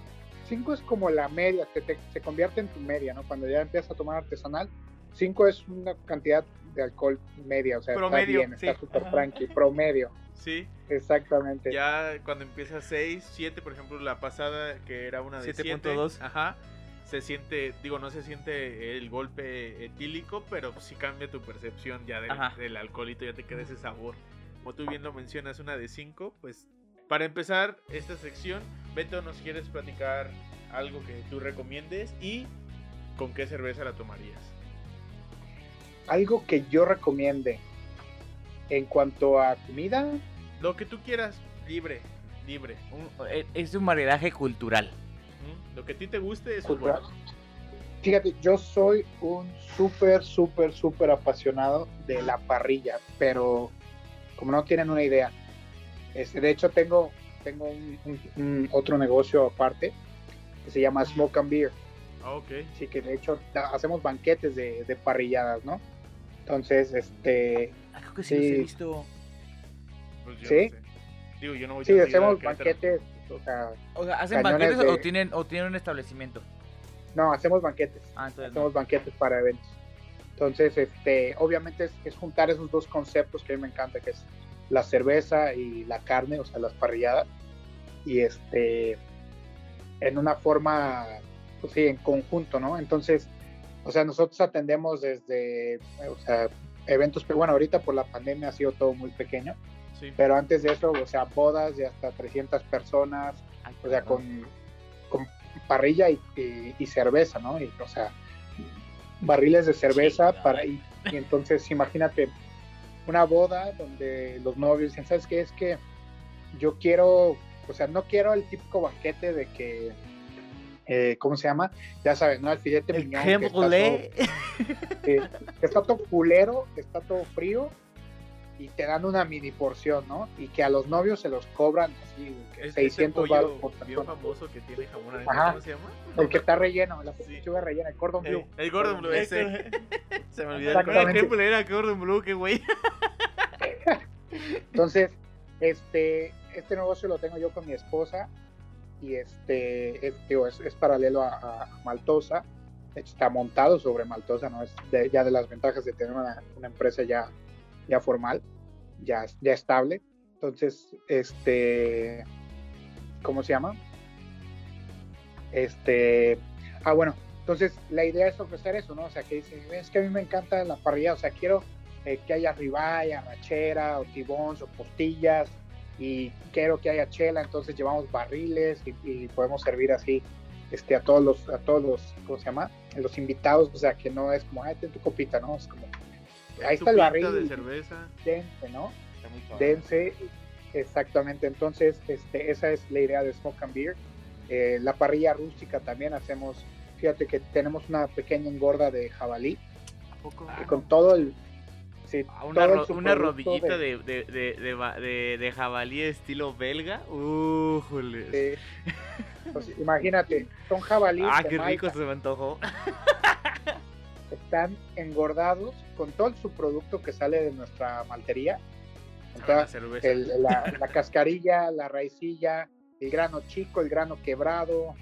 cinco es como la media, que te- se convierte en tu media, ¿no? Cuando ya empiezas a tomar artesanal, 5 es una cantidad de alcohol media, o sea, Promedio, está bien, está sí. súper Ajá. tranqui, promedio, Sí, exactamente. ya cuando empieza 6, 7, por ejemplo, la pasada que era una de 7. 7.2. Ajá. Se siente, digo, no se siente el golpe etílico, pero sí cambia tu percepción ya del alcoholito, ya te queda ese sabor. Como tú bien lo mencionas, una de 5, pues para empezar esta sección, Beto, ¿nos quieres platicar algo que tú recomiendes y con qué cerveza la tomarías? Algo que yo recomiende en cuanto a comida, Lo que tú quieras, libre, libre. Un- eh, es un maridaje cultural. Lo que a ti te guste es Cultural. bueno. Fíjate, yo soy un súper, súper, súper apasionado de la parrilla, pero como no tienen una idea, este, de hecho tengo, tengo un, un- un otro negocio aparte que se llama Smoke and Beer, Ah, ok. así que de hecho da- hacemos banquetes de, de parrilladas, ¿no? Entonces, este, Ah, creo que sí, Sí. los he visto. Pues yo ¿Sí? no sé. Digo, yo no voy sí, a hacemos banquetes, o sea, O sea, ¿hacen banquetes o tienen, o tienen un establecimiento? no, hacemos banquetes. Ah, entonces hacemos no. banquetes para eventos. Entonces, este, obviamente es, es juntar esos dos conceptos que a mí me encanta, que es la cerveza y la carne, o sea, las parrilladas, y este, en una forma, pues sí, en conjunto, ¿no? Entonces, o sea, nosotros atendemos desde, o sea, eventos, pero bueno, ahorita por la pandemia ha sido todo muy pequeño, Sí. pero antes de eso, o sea, bodas de hasta 300 personas, Ay, o sea, con, con parrilla y, y- y cerveza, ¿no? Y, o sea, barriles de cerveza para y, y entonces imagínate una boda donde los novios dicen, ¿sabes qué? Es que yo quiero, o sea, no quiero el típico banquete de que, eh, ¿cómo se llama? Ya sabes, ¿no? El filete El miñón, que está todo- sí, que está todo culero, que está todo frío y te dan una mini porción, ¿no? Y que a los novios se los cobran así, Es 600 ese pollo baros por bien persona. famoso que tiene jamón adentro, Ajá. ¿cómo se llama? El que está relleno, la Sí. rellena, el cordon bleu. Eh, el Gordon Blue, ese. Se me olvidó el. ¿Qué bulera, Gordon Blue, qué güey? Entonces, este, este negocio lo tengo yo con mi esposa y este, es, digo, es, es paralelo a, a Maltosa. De hecho, está montado sobre Maltosa, ¿no? Es de- ya de las ventajas de tener una, una empresa ya, ya formal, ya, ya estable. Entonces, este, ¿cómo se llama? Este, ah, bueno, entonces la idea es ofrecer eso, ¿no? O sea, que dicen, es que a mí me encanta la parrilla, o sea, quiero eh, que haya ribeye, arrachera, o tibones, o postillas, y quiero que haya chela, entonces llevamos barriles y, y podemos servir así este, a todos los, a todos los, ¿cómo se llama? Los invitados, o sea, que no es como, ay, ten tu copita, ¿no? Es como, ahí está el barril, de cerveza. dense, ¿no? Está muy dense, exactamente. Entonces, este, esa es la idea de Smoke and Beer. Eh, la parrilla rústica también hacemos, fíjate que tenemos una pequeña engorda de jabalí, ¿A poco? que con todo el... sí, Ah, Una, todo el ro- una rodillita de- de, de, de, de, ba- de- de jabalí estilo belga. De- pues, imagínate, son jabalíes ah, qué rico se me antojó. están engordados con todo el subproducto que sale de nuestra maltería. Ah, Entonces, la el- la, la cascarilla, la raicilla, el grano chico, el grano quebrado,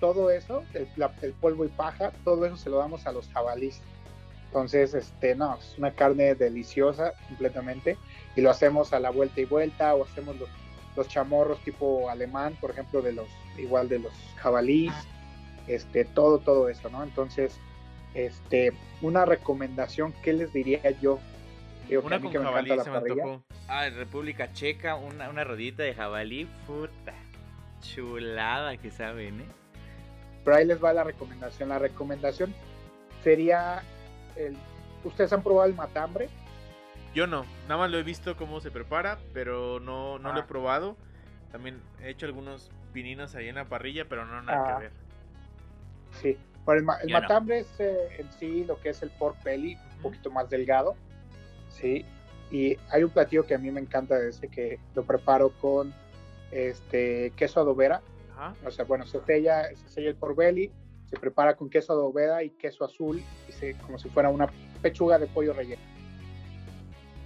todo eso, el, la- el polvo y paja, todo eso se lo damos a los jabalíes. Entonces, este, no, es una carne deliciosa completamente y lo hacemos a la vuelta y vuelta o hacemos los, los chamorros tipo alemán, por ejemplo, de los, igual de los jabalíes, este, todo, todo eso, ¿no? Entonces, este, una recomendación, ¿qué les diría yo? Digo, que Una a mí con que me jabalí encanta se la me parrilla. antojó. Ah, en República Checa, una, una rodita de jabalí. Puta. Chulada que saben, ¿eh? Pero ahí les va la recomendación. La recomendación sería, el, ¿ustedes han probado el matambre? Yo no, nada más lo he visto cómo se prepara, pero no, no lo he Ah. probado. También he hecho algunos pininos ahí en la parrilla, pero no nada Ah. que ver. Sí. Bueno, el, ma- el Yo no. matambre es eh, en sí lo que es el pork belly, un Ujú. poquito más delgado. Sí. Y hay un platillo que a mí me encanta de ese que lo preparo con este queso adobera. O sea, bueno, se sella, se sella el pork belly, se prepara con queso adobera y queso azul, y se, como si fuera una pechuga de pollo relleno.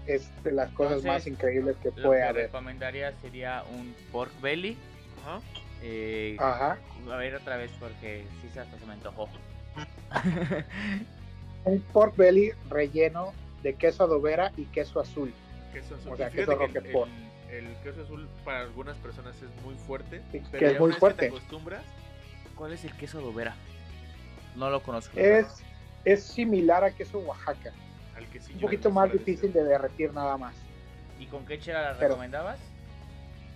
Es de las cosas Entonces, más increíbles que Lo puede que haber. recomendaría sería un pork belly. Ajá. Eh, Ajá. A ver otra vez porque sí se- hasta se me antojó. Un pork belly relleno de queso adobera y queso azul. Queso azul. O sea, fíjate queso que el- Roquefort. el, el queso azul para algunas personas es muy fuerte. Sí, pero que es muy fuerte. Que te acostumbras, ¿Cuál es el queso adobera? No lo conozco. Es, es similar a queso Oaxaca. al que sí Un poquito más difícil de derretir nada más. ¿Y con qué chela la Pero- recomendabas?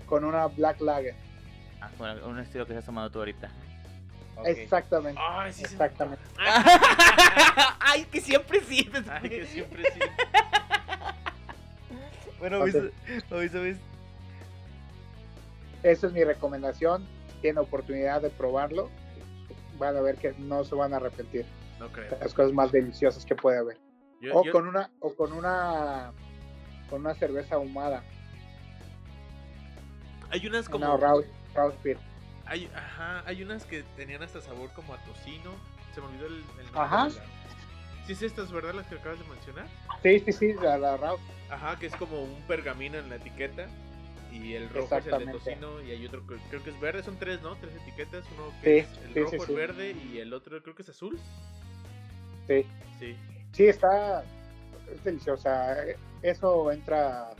Con una black lager. Ah, con un estilo que estás tomando tú ahorita. Exactamente. Ay, sí, se me Exactamente. Ay, que siempre sí. Ay, que siempre sí. Bueno, Entonces- hoy, ¿sabes? esa es mi recomendación. Tienen oportunidad de probarlo. Van a ver que no se van a arrepentir. No creo. Las cosas más deliciosas que puede haber. Yo- o yo- con una, o con una, con una cerveza ahumada. hay unas como. Una Hay, ajá, hay unas que tenían hasta sabor como a tocino. Se me olvidó el, el nombre. Ajá. la- Sí, es estas, ¿verdad? Las que acabas de mencionar. Sí, sí, sí, la, la. Ajá, que es como un pergamino en la etiqueta. Y el rojo es el de tocino. Y hay otro que creo que es verde. Son tres, ¿no? Tres etiquetas. Uno que Sí, es el sí, rojo, sí, el verde. Y el otro creo que es azul. Sí. Sí. Sí, está es deliciosa. Eso entra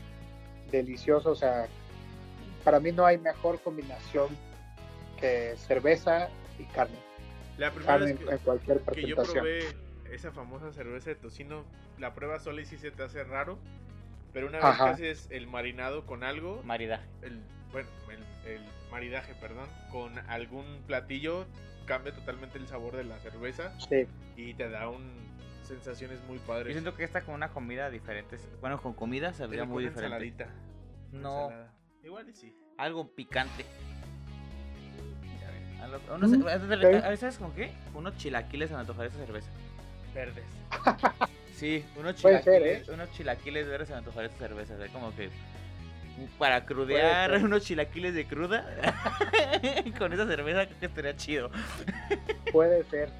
delicioso. O sea, para mí no hay mejor combinación que cerveza y carne. La primera Carne vez en, que, en cualquier que yo presentación. probé esa famosa cerveza de tocino, la prueba sola y sí se te hace raro. Pero una vez Ajá. que haces el marinado con algo, Maridaje. el, bueno, el, el maridaje, perdón, con algún platillo, cambia totalmente el sabor de la cerveza Sí, y te da un sensaciones muy Yo padres. siento que esta con una comida diferente. Bueno, con comida saldría le muy diferente. ensaladita, una No, ensalada. Igual y sí. algo picante. A lo- Mm, unos- a- a- ¿Sabes con qué? Unos chilaquiles se me antojaría esa cerveza. Verdes. Sí, unos ser, chilaquiles, ¿eh? unos chilaquiles verdes se me antojaría esa cerveza. o sea, como que para crudear unos chilaquiles de cruda con esa cerveza creo que estaría chido. puede ser.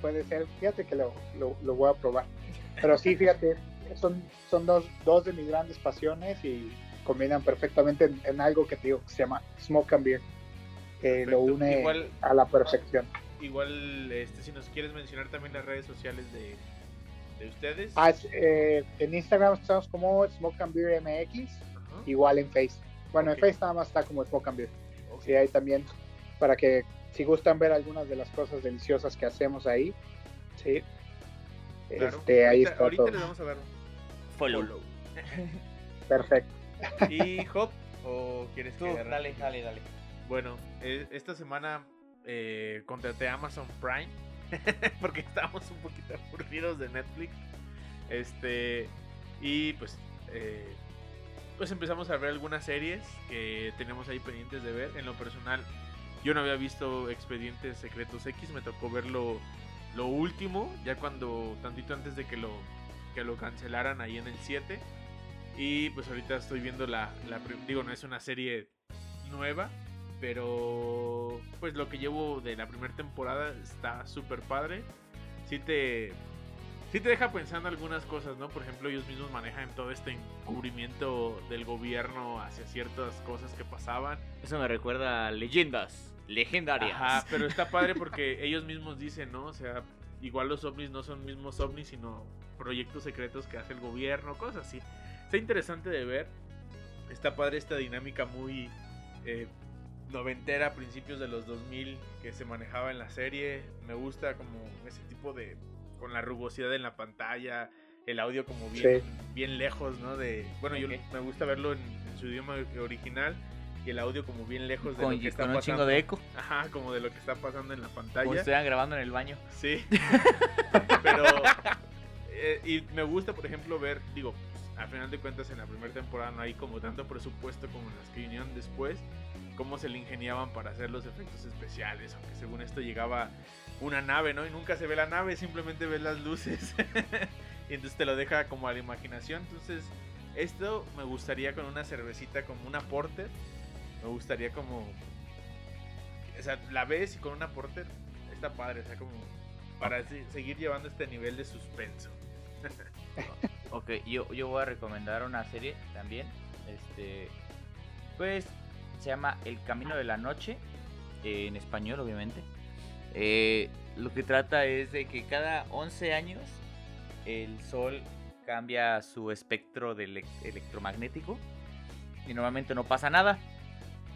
Puede ser. Fíjate que lo, lo, lo voy a probar. Pero sí, fíjate, son, son dos, dos de mis grandes pasiones y combinan perfectamente en, en algo que te digo que se llama Smoke and Beer. Que lo une Igual- a la perfección. Igual, este, si nos quieres mencionar también las redes sociales de, de ustedes. Ah, es, eh, en Instagram estamos como Smoke and Beer MX, igual en Face. Bueno, en Face nada más está como Smoke and Beer. Ok. Sí, ahí también, para que si gustan ver algunas de las cosas deliciosas que hacemos ahí, sí. Claro. Este, ahí ahorita, está ahorita todo. les vamos a dar Follow. follow. Perfecto. ¿Y Hop? ¿O quieres Tú, que dale, dale, dale. Bueno, eh, esta semana eh, contraté Amazon Prime porque estábamos un poquito aburridos de Netflix. Este y pues eh, pues empezamos a ver algunas series que tenemos ahí pendientes de ver. En lo personal, yo no había visto Expedientes Secretos X, me tocó verlo lo último, ya cuando tantito antes de que lo que lo cancelaran ahí en el 7. Y pues ahorita estoy viendo la, la digo, no es una serie nueva, pero pues lo que llevo de la primera temporada está súper padre. Sí te, sí te deja pensando algunas cosas, ¿no? Por ejemplo, ellos mismos manejan todo este encubrimiento del gobierno hacia ciertas cosas que pasaban. Eso me recuerda a leyendas legendarias. Ajá, pero está padre porque ellos mismos dicen, ¿no? O sea, igual los ovnis no son mismos ovnis, sino proyectos secretos que hace el gobierno, cosas así. Está interesante de ver. Está padre esta dinámica muy eh, noventera, a principios de los 2000 que se manejaba en la serie. Me gusta como ese tipo de... con la rugosidad en la pantalla, el audio como bien, Sí. bien lejos, ¿no? De, bueno, yo me gusta verlo en, en su idioma original y el audio como bien lejos de con, lo que está con un pasando. chingo de eco. Ajá, como de lo que está pasando en la Como pantalla. estuvieran grabando en el baño. Sí. Pero. eh, y me gusta, por ejemplo, ver, digo, pues, a final de cuentas en la primera temporada no hay como tanto presupuesto como en las que vinieron después. Cómo se le ingeniaban para hacer los efectos especiales. Aunque según esto llegaba una nave, ¿no? Y nunca se ve la nave, simplemente ves las luces. y entonces te lo deja como a la imaginación. Entonces, esto me gustaría con una cervecita como una porter. Me gustaría como o sea, la ves y con una porter está padre, o sea, como para se- seguir llevando este nivel de suspenso. Ok, yo, yo voy a recomendar una serie también. Este. Pues se llama El Camino de la Noche. eh, en español, obviamente. Eh, lo que trata es de que cada 11 años el Sol cambia su espectro electromagnético. Y normalmente no pasa nada.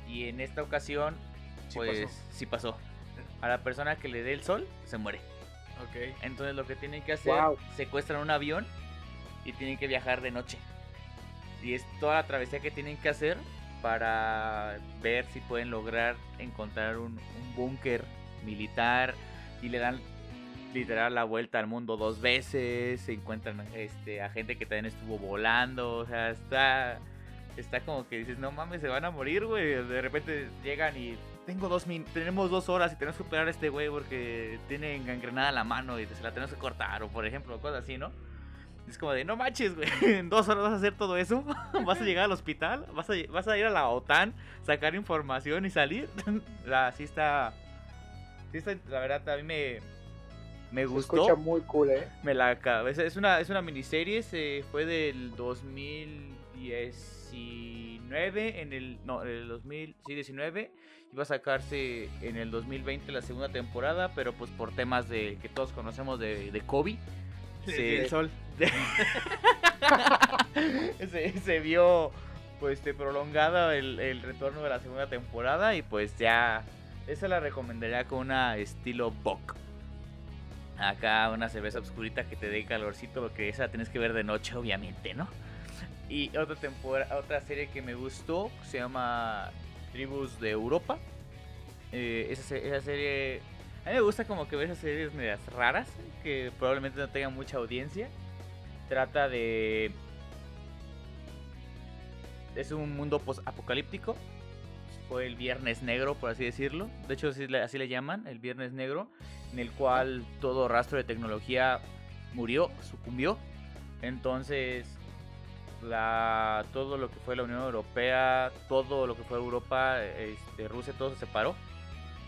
Y en esta ocasión, Sí pues pasó. sí pasó. A la persona que le dé el sol, se muere. Ok. Entonces lo que tienen que hacer, Wow. secuestran un avión y tienen que viajar de noche. Y es toda la travesía que tienen que hacer para ver si pueden lograr encontrar un, un búnker militar y le dan literal la vuelta al mundo dos veces, se encuentran este, a gente que también estuvo volando, o sea, está, está como que dices, no mames, se van a morir, güey. De repente llegan y tengo dos min tenemos dos horas y tenemos que operar a este güey porque tiene gangrenada la mano y se la tenemos que cortar, o por ejemplo, cosas así, ¿no? Es como de, no manches, güey, en dos horas vas a hacer todo eso, vas a llegar al hospital, vas a, vas a ir a la OTAN, sacar información y salir. la, sí está, sí está, la verdad, a mí me, me gustó. Escucha muy cool, ¿eh? Me la es, es una Es una miniserie, se fue del 2019 en el no, el 2019 iba a sacarse en el 2020 la segunda temporada, pero pues por temas de que todos conocemos de, de COVID se, el sol. se, vio pues este, prolongada el, el retorno de la segunda temporada y pues ya esa la recomendaría con una estilo Bock. Acá una cerveza oscurita que te dé calorcito, porque esa tienes que ver de noche, obviamente, ¿no? Y otra temporada, otra serie que me gustó se llama Tribus de Europa. Eh, esa, esa, serie. A mí me gusta como que ver esas series medias raras, que probablemente no tengan mucha audiencia. Trata de. Es un mundo post-apocalíptico fue el Viernes Negro, por así decirlo. De hecho, así le llaman, el Viernes Negro, en el cual todo rastro de tecnología murió, sucumbió. Entonces, la, todo lo que fue la Unión Europea, todo lo que fue Europa, este, Rusia, todo se separó.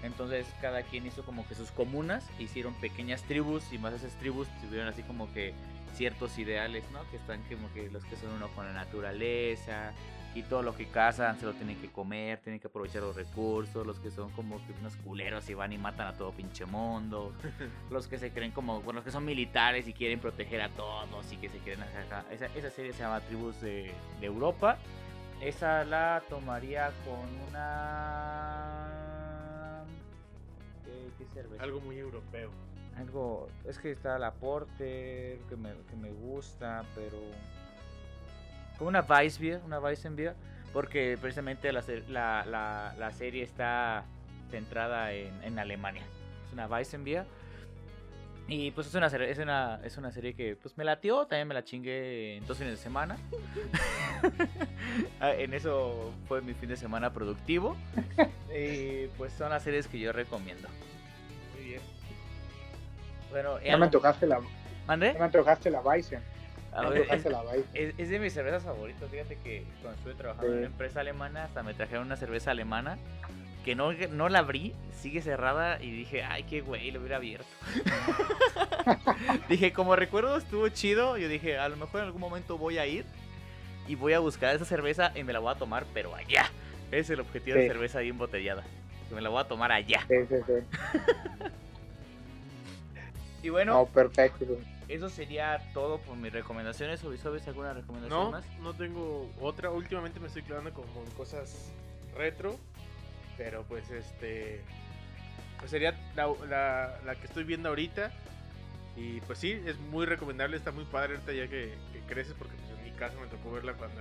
Entonces cada quien hizo como que sus comunas, hicieron pequeñas tribus y más esas tribus tuvieron así como que ciertos ideales, ¿no? Que están como que los que son uno con la naturaleza, y todo lo que cazan se lo tienen que comer, tienen que aprovechar los recursos, los que son como que unos culeros y van y matan a todo pinche mundo, los que se creen como, bueno, los que son militares y quieren proteger a todos y que se quieren acá. Esa, esa serie se llama Tribus de, de Europa. Esa la tomaría con una... ¿Qué, qué cerveza? Algo muy europeo. Algo, es que está la Porter, que me, que me gusta, pero una Vice Beer, una Beer, porque precisamente la, la, la, serie está centrada en, en, Alemania. Es una Beer. Y pues es una, es una, es una serie que pues me latió, también me la chingué en dos fines de semana. Ah, en eso fue mi fin de semana productivo. y pues son las series que yo recomiendo. Bueno, ya me antojaste la. ¿Mandé? me antojaste la Bison es, de mis cervezas favoritas. Fíjate que cuando estuve trabajando en una empresa alemana, hasta me trajeron una cerveza alemana que no, no la abrí, sigue cerrada y dije, ay, qué güey, lo hubiera abierto. dije, como recuerdo estuvo chido, yo dije, a lo mejor en algún momento voy a ir y voy a buscar esa cerveza y me la voy a tomar, pero allá. Ese es el objetivo de cerveza ahí embotellada. Que me la voy a tomar allá. Sí, sí, sí. y bueno. perfecto eso sería todo por mis recomendaciones. ¿O sabes alguna recomendación no, más? No tengo otra. Últimamente me estoy quedando con, cosas retro. Pero pues este. Pues sería la, la, que estoy viendo ahorita. Y pues sí, es muy recomendable. Está muy padre ahorita ya que, creces. Porque pues, en mi caso me tocó verla cuando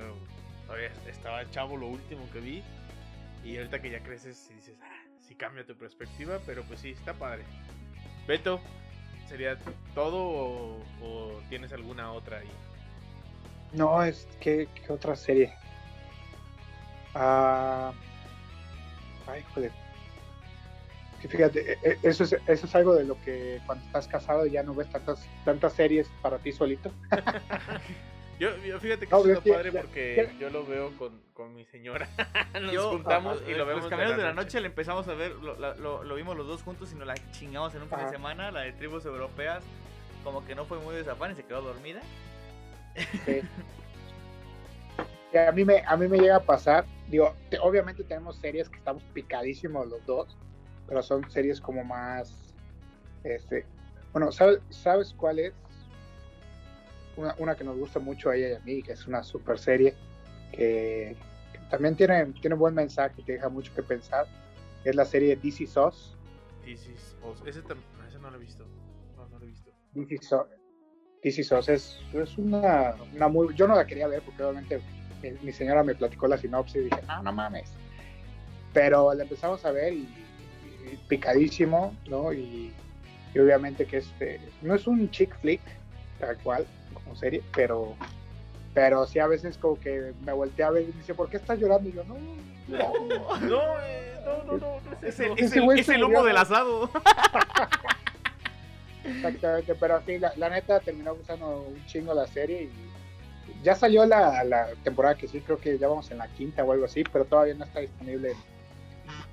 todavía estaba chavo lo último que vi. Y ahorita que ya creces y dices, ah, sí cambia tu perspectiva. Pero pues sí, está padre. Beto, ¿Sería todo o, tienes alguna otra ahí? No, es que otra serie. Ah, ay, joder. fíjate, e, e, eso es, eso es algo de lo que cuando estás casado ya no ves tantas, tantas series para ti solito. Yo, fíjate que es es padre porque yo lo veo con, con mi señora. Nos juntamos y lo vemos. Los Caminos de la, noche. le empezamos a ver, lo, lo, lo, vimos los dos juntos y nos la chingamos en un fin de semana. La de tribus europeas, como que no fue muy desafán y se quedó dormida. Sí. a, mí me, a mí me llega a pasar, digo, obviamente tenemos series que estamos picadísimos los dos, pero son series como más, este, bueno, ¿sabes, ¿sabes cuál es? Una, que nos gusta mucho a ella y a mí, que es una super serie que, también tiene, tiene buen mensaje, te deja mucho que pensar. Es la serie DC SOS. DC SOS, ese, no lo he visto. No, no lo he visto. DC SOS, es, es una, una, muy. Yo no la quería ver porque obviamente mi señora me platicó la sinopsis y dije, no, no mames. Pero la empezamos a ver y, picadísimo, ¿no? Y, y, obviamente que este no es un chick flick tal cual, como serie, pero, Pero sí, a veces como que me volteé a ver y me dice, ¿por qué estás llorando? Y yo, no, No, no, eh, no, no, no, no es el, es el- el del asado. Exactamente, pero sí, la, la neta terminó gustando un chingo la serie y ya salió la, la temporada que sí, creo que ya vamos en la quinta o algo así, pero todavía no está disponible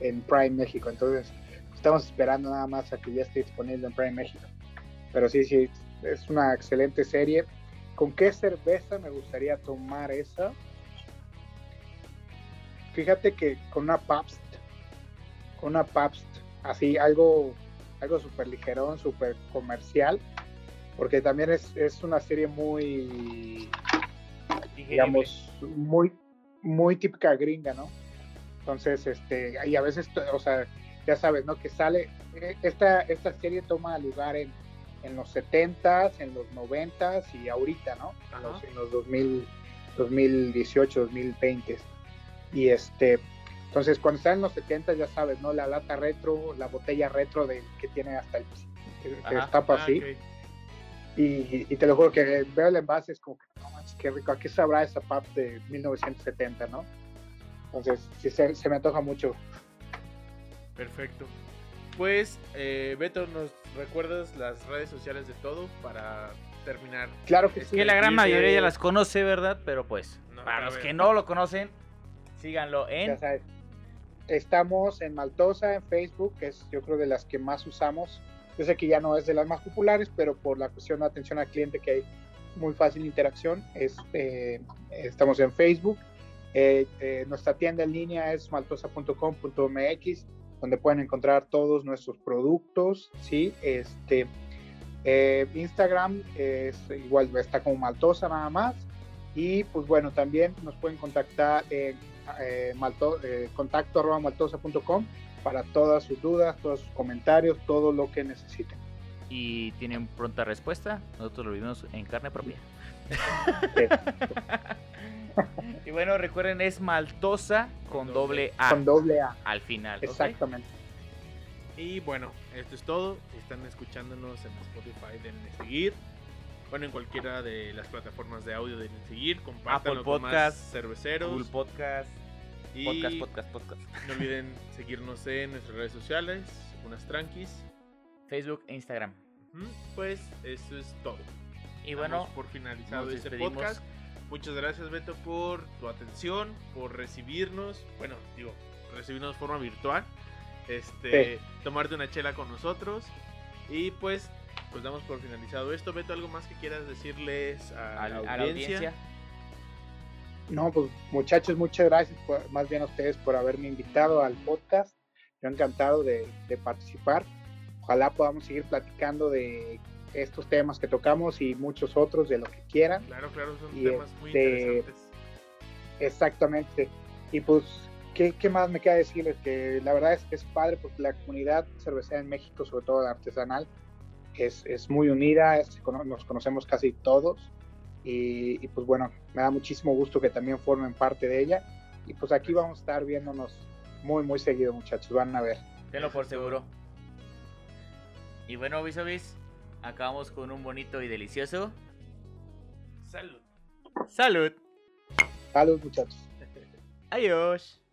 en, en Prime México, entonces estamos esperando nada más a que ya esté disponible en Prime México. Pero sí, sí, es una excelente serie. ¿Con qué cerveza me gustaría tomar esa? Fíjate que con una Pabst, con una Pabst, así algo algo súper ligerón, súper comercial, porque también es, es una serie muy, digamos, muy, muy típica gringa, ¿no? Entonces, este, y a veces, o sea, ya sabes, ¿no? Que sale, eh, esta, esta serie toma lugar en, en los 70s, en los 90s y ahorita, ¿no? En los, en los 2000, 2018, 2020. Y este, entonces cuando está en los 70 ya sabes, ¿no? La lata retro, la botella retro de, que tiene hasta el que, Ah, así. ok. Y, y te lo juro que veo el envase, es como que, no manches, qué rico, ¿a qué sabrá esa pap de 1970, no? Entonces, sí, se, se me antoja mucho. Perfecto. Pues, eh, Beto, ¿nos recuerdas las redes sociales de todo para terminar? Claro que Es sí. Que la gran mayoría ya las conoce, ¿verdad? Pero pues, No, para los ver. que no lo conocen, síganlo Ya en sabes. Estamos en Maltosa, en Facebook, que es yo creo de las que más usamos. Yo sé que ya no es de las más populares, pero por la cuestión de atención al cliente que hay muy fácil interacción, este, estamos en Facebook. Eh, eh, nuestra tienda en línea es maltosa.com.mx, donde pueden encontrar todos nuestros productos, ¿sí? Este, eh, Instagram es igual, está como Maltosa nada más. Y pues bueno, también nos pueden contactar en eh, malto- eh, contacto arroba maltosa.com para todas sus dudas, todos sus comentarios, todo lo que necesiten. y tienen pronta respuesta. Nosotros lo vivimos en carne propia. Y bueno, recuerden, es maltosa con doble A Con doble A, al final. exactamente. Y bueno, esto es todo. Si están escuchándonos en Spotify, denle seguir. Bueno, en cualquiera de las plataformas de audio denle seguir. Compártanlo Apple con más cerveceros. Google Podcast, y podcast, podcast, podcast. no olviden seguirnos en nuestras redes sociales, unas tranquis. Facebook e Instagram. Pues eso es todo. Y bueno, por finalizado este despedimos. podcast. Muchas gracias Beto por tu atención, por recibirnos, bueno, digo, recibirnos de forma virtual, este, tomarte una chela con nosotros y pues, pues damos por finalizado esto. Beto, algo más que quieras decirles a, a, la, a la audiencia. No, pues muchachos, muchas gracias, por- más bien a ustedes por haberme invitado al podcast. Yo encantado de, de participar. Ojalá podamos seguir platicando de estos temas que tocamos y muchos otros de lo que quieran. Claro, claro, son Y temas muy este, interesantes. Exactamente. Y pues, ¿qué, qué más me queda decirles? Que la verdad es que es padre porque la comunidad cervecera en México, sobre todo la artesanal, es, es muy unida, es- nos conocemos casi todos. Y, y, pues bueno, me da muchísimo gusto que también formen parte de ella. Y pues aquí vamos a estar viéndonos muy, muy seguido, muchachos. Van a ver. Tenlo por seguro. Y bueno, Visobis, acabamos con un bonito y delicioso. Salud. Salud. Saludos, muchachos. Adiós.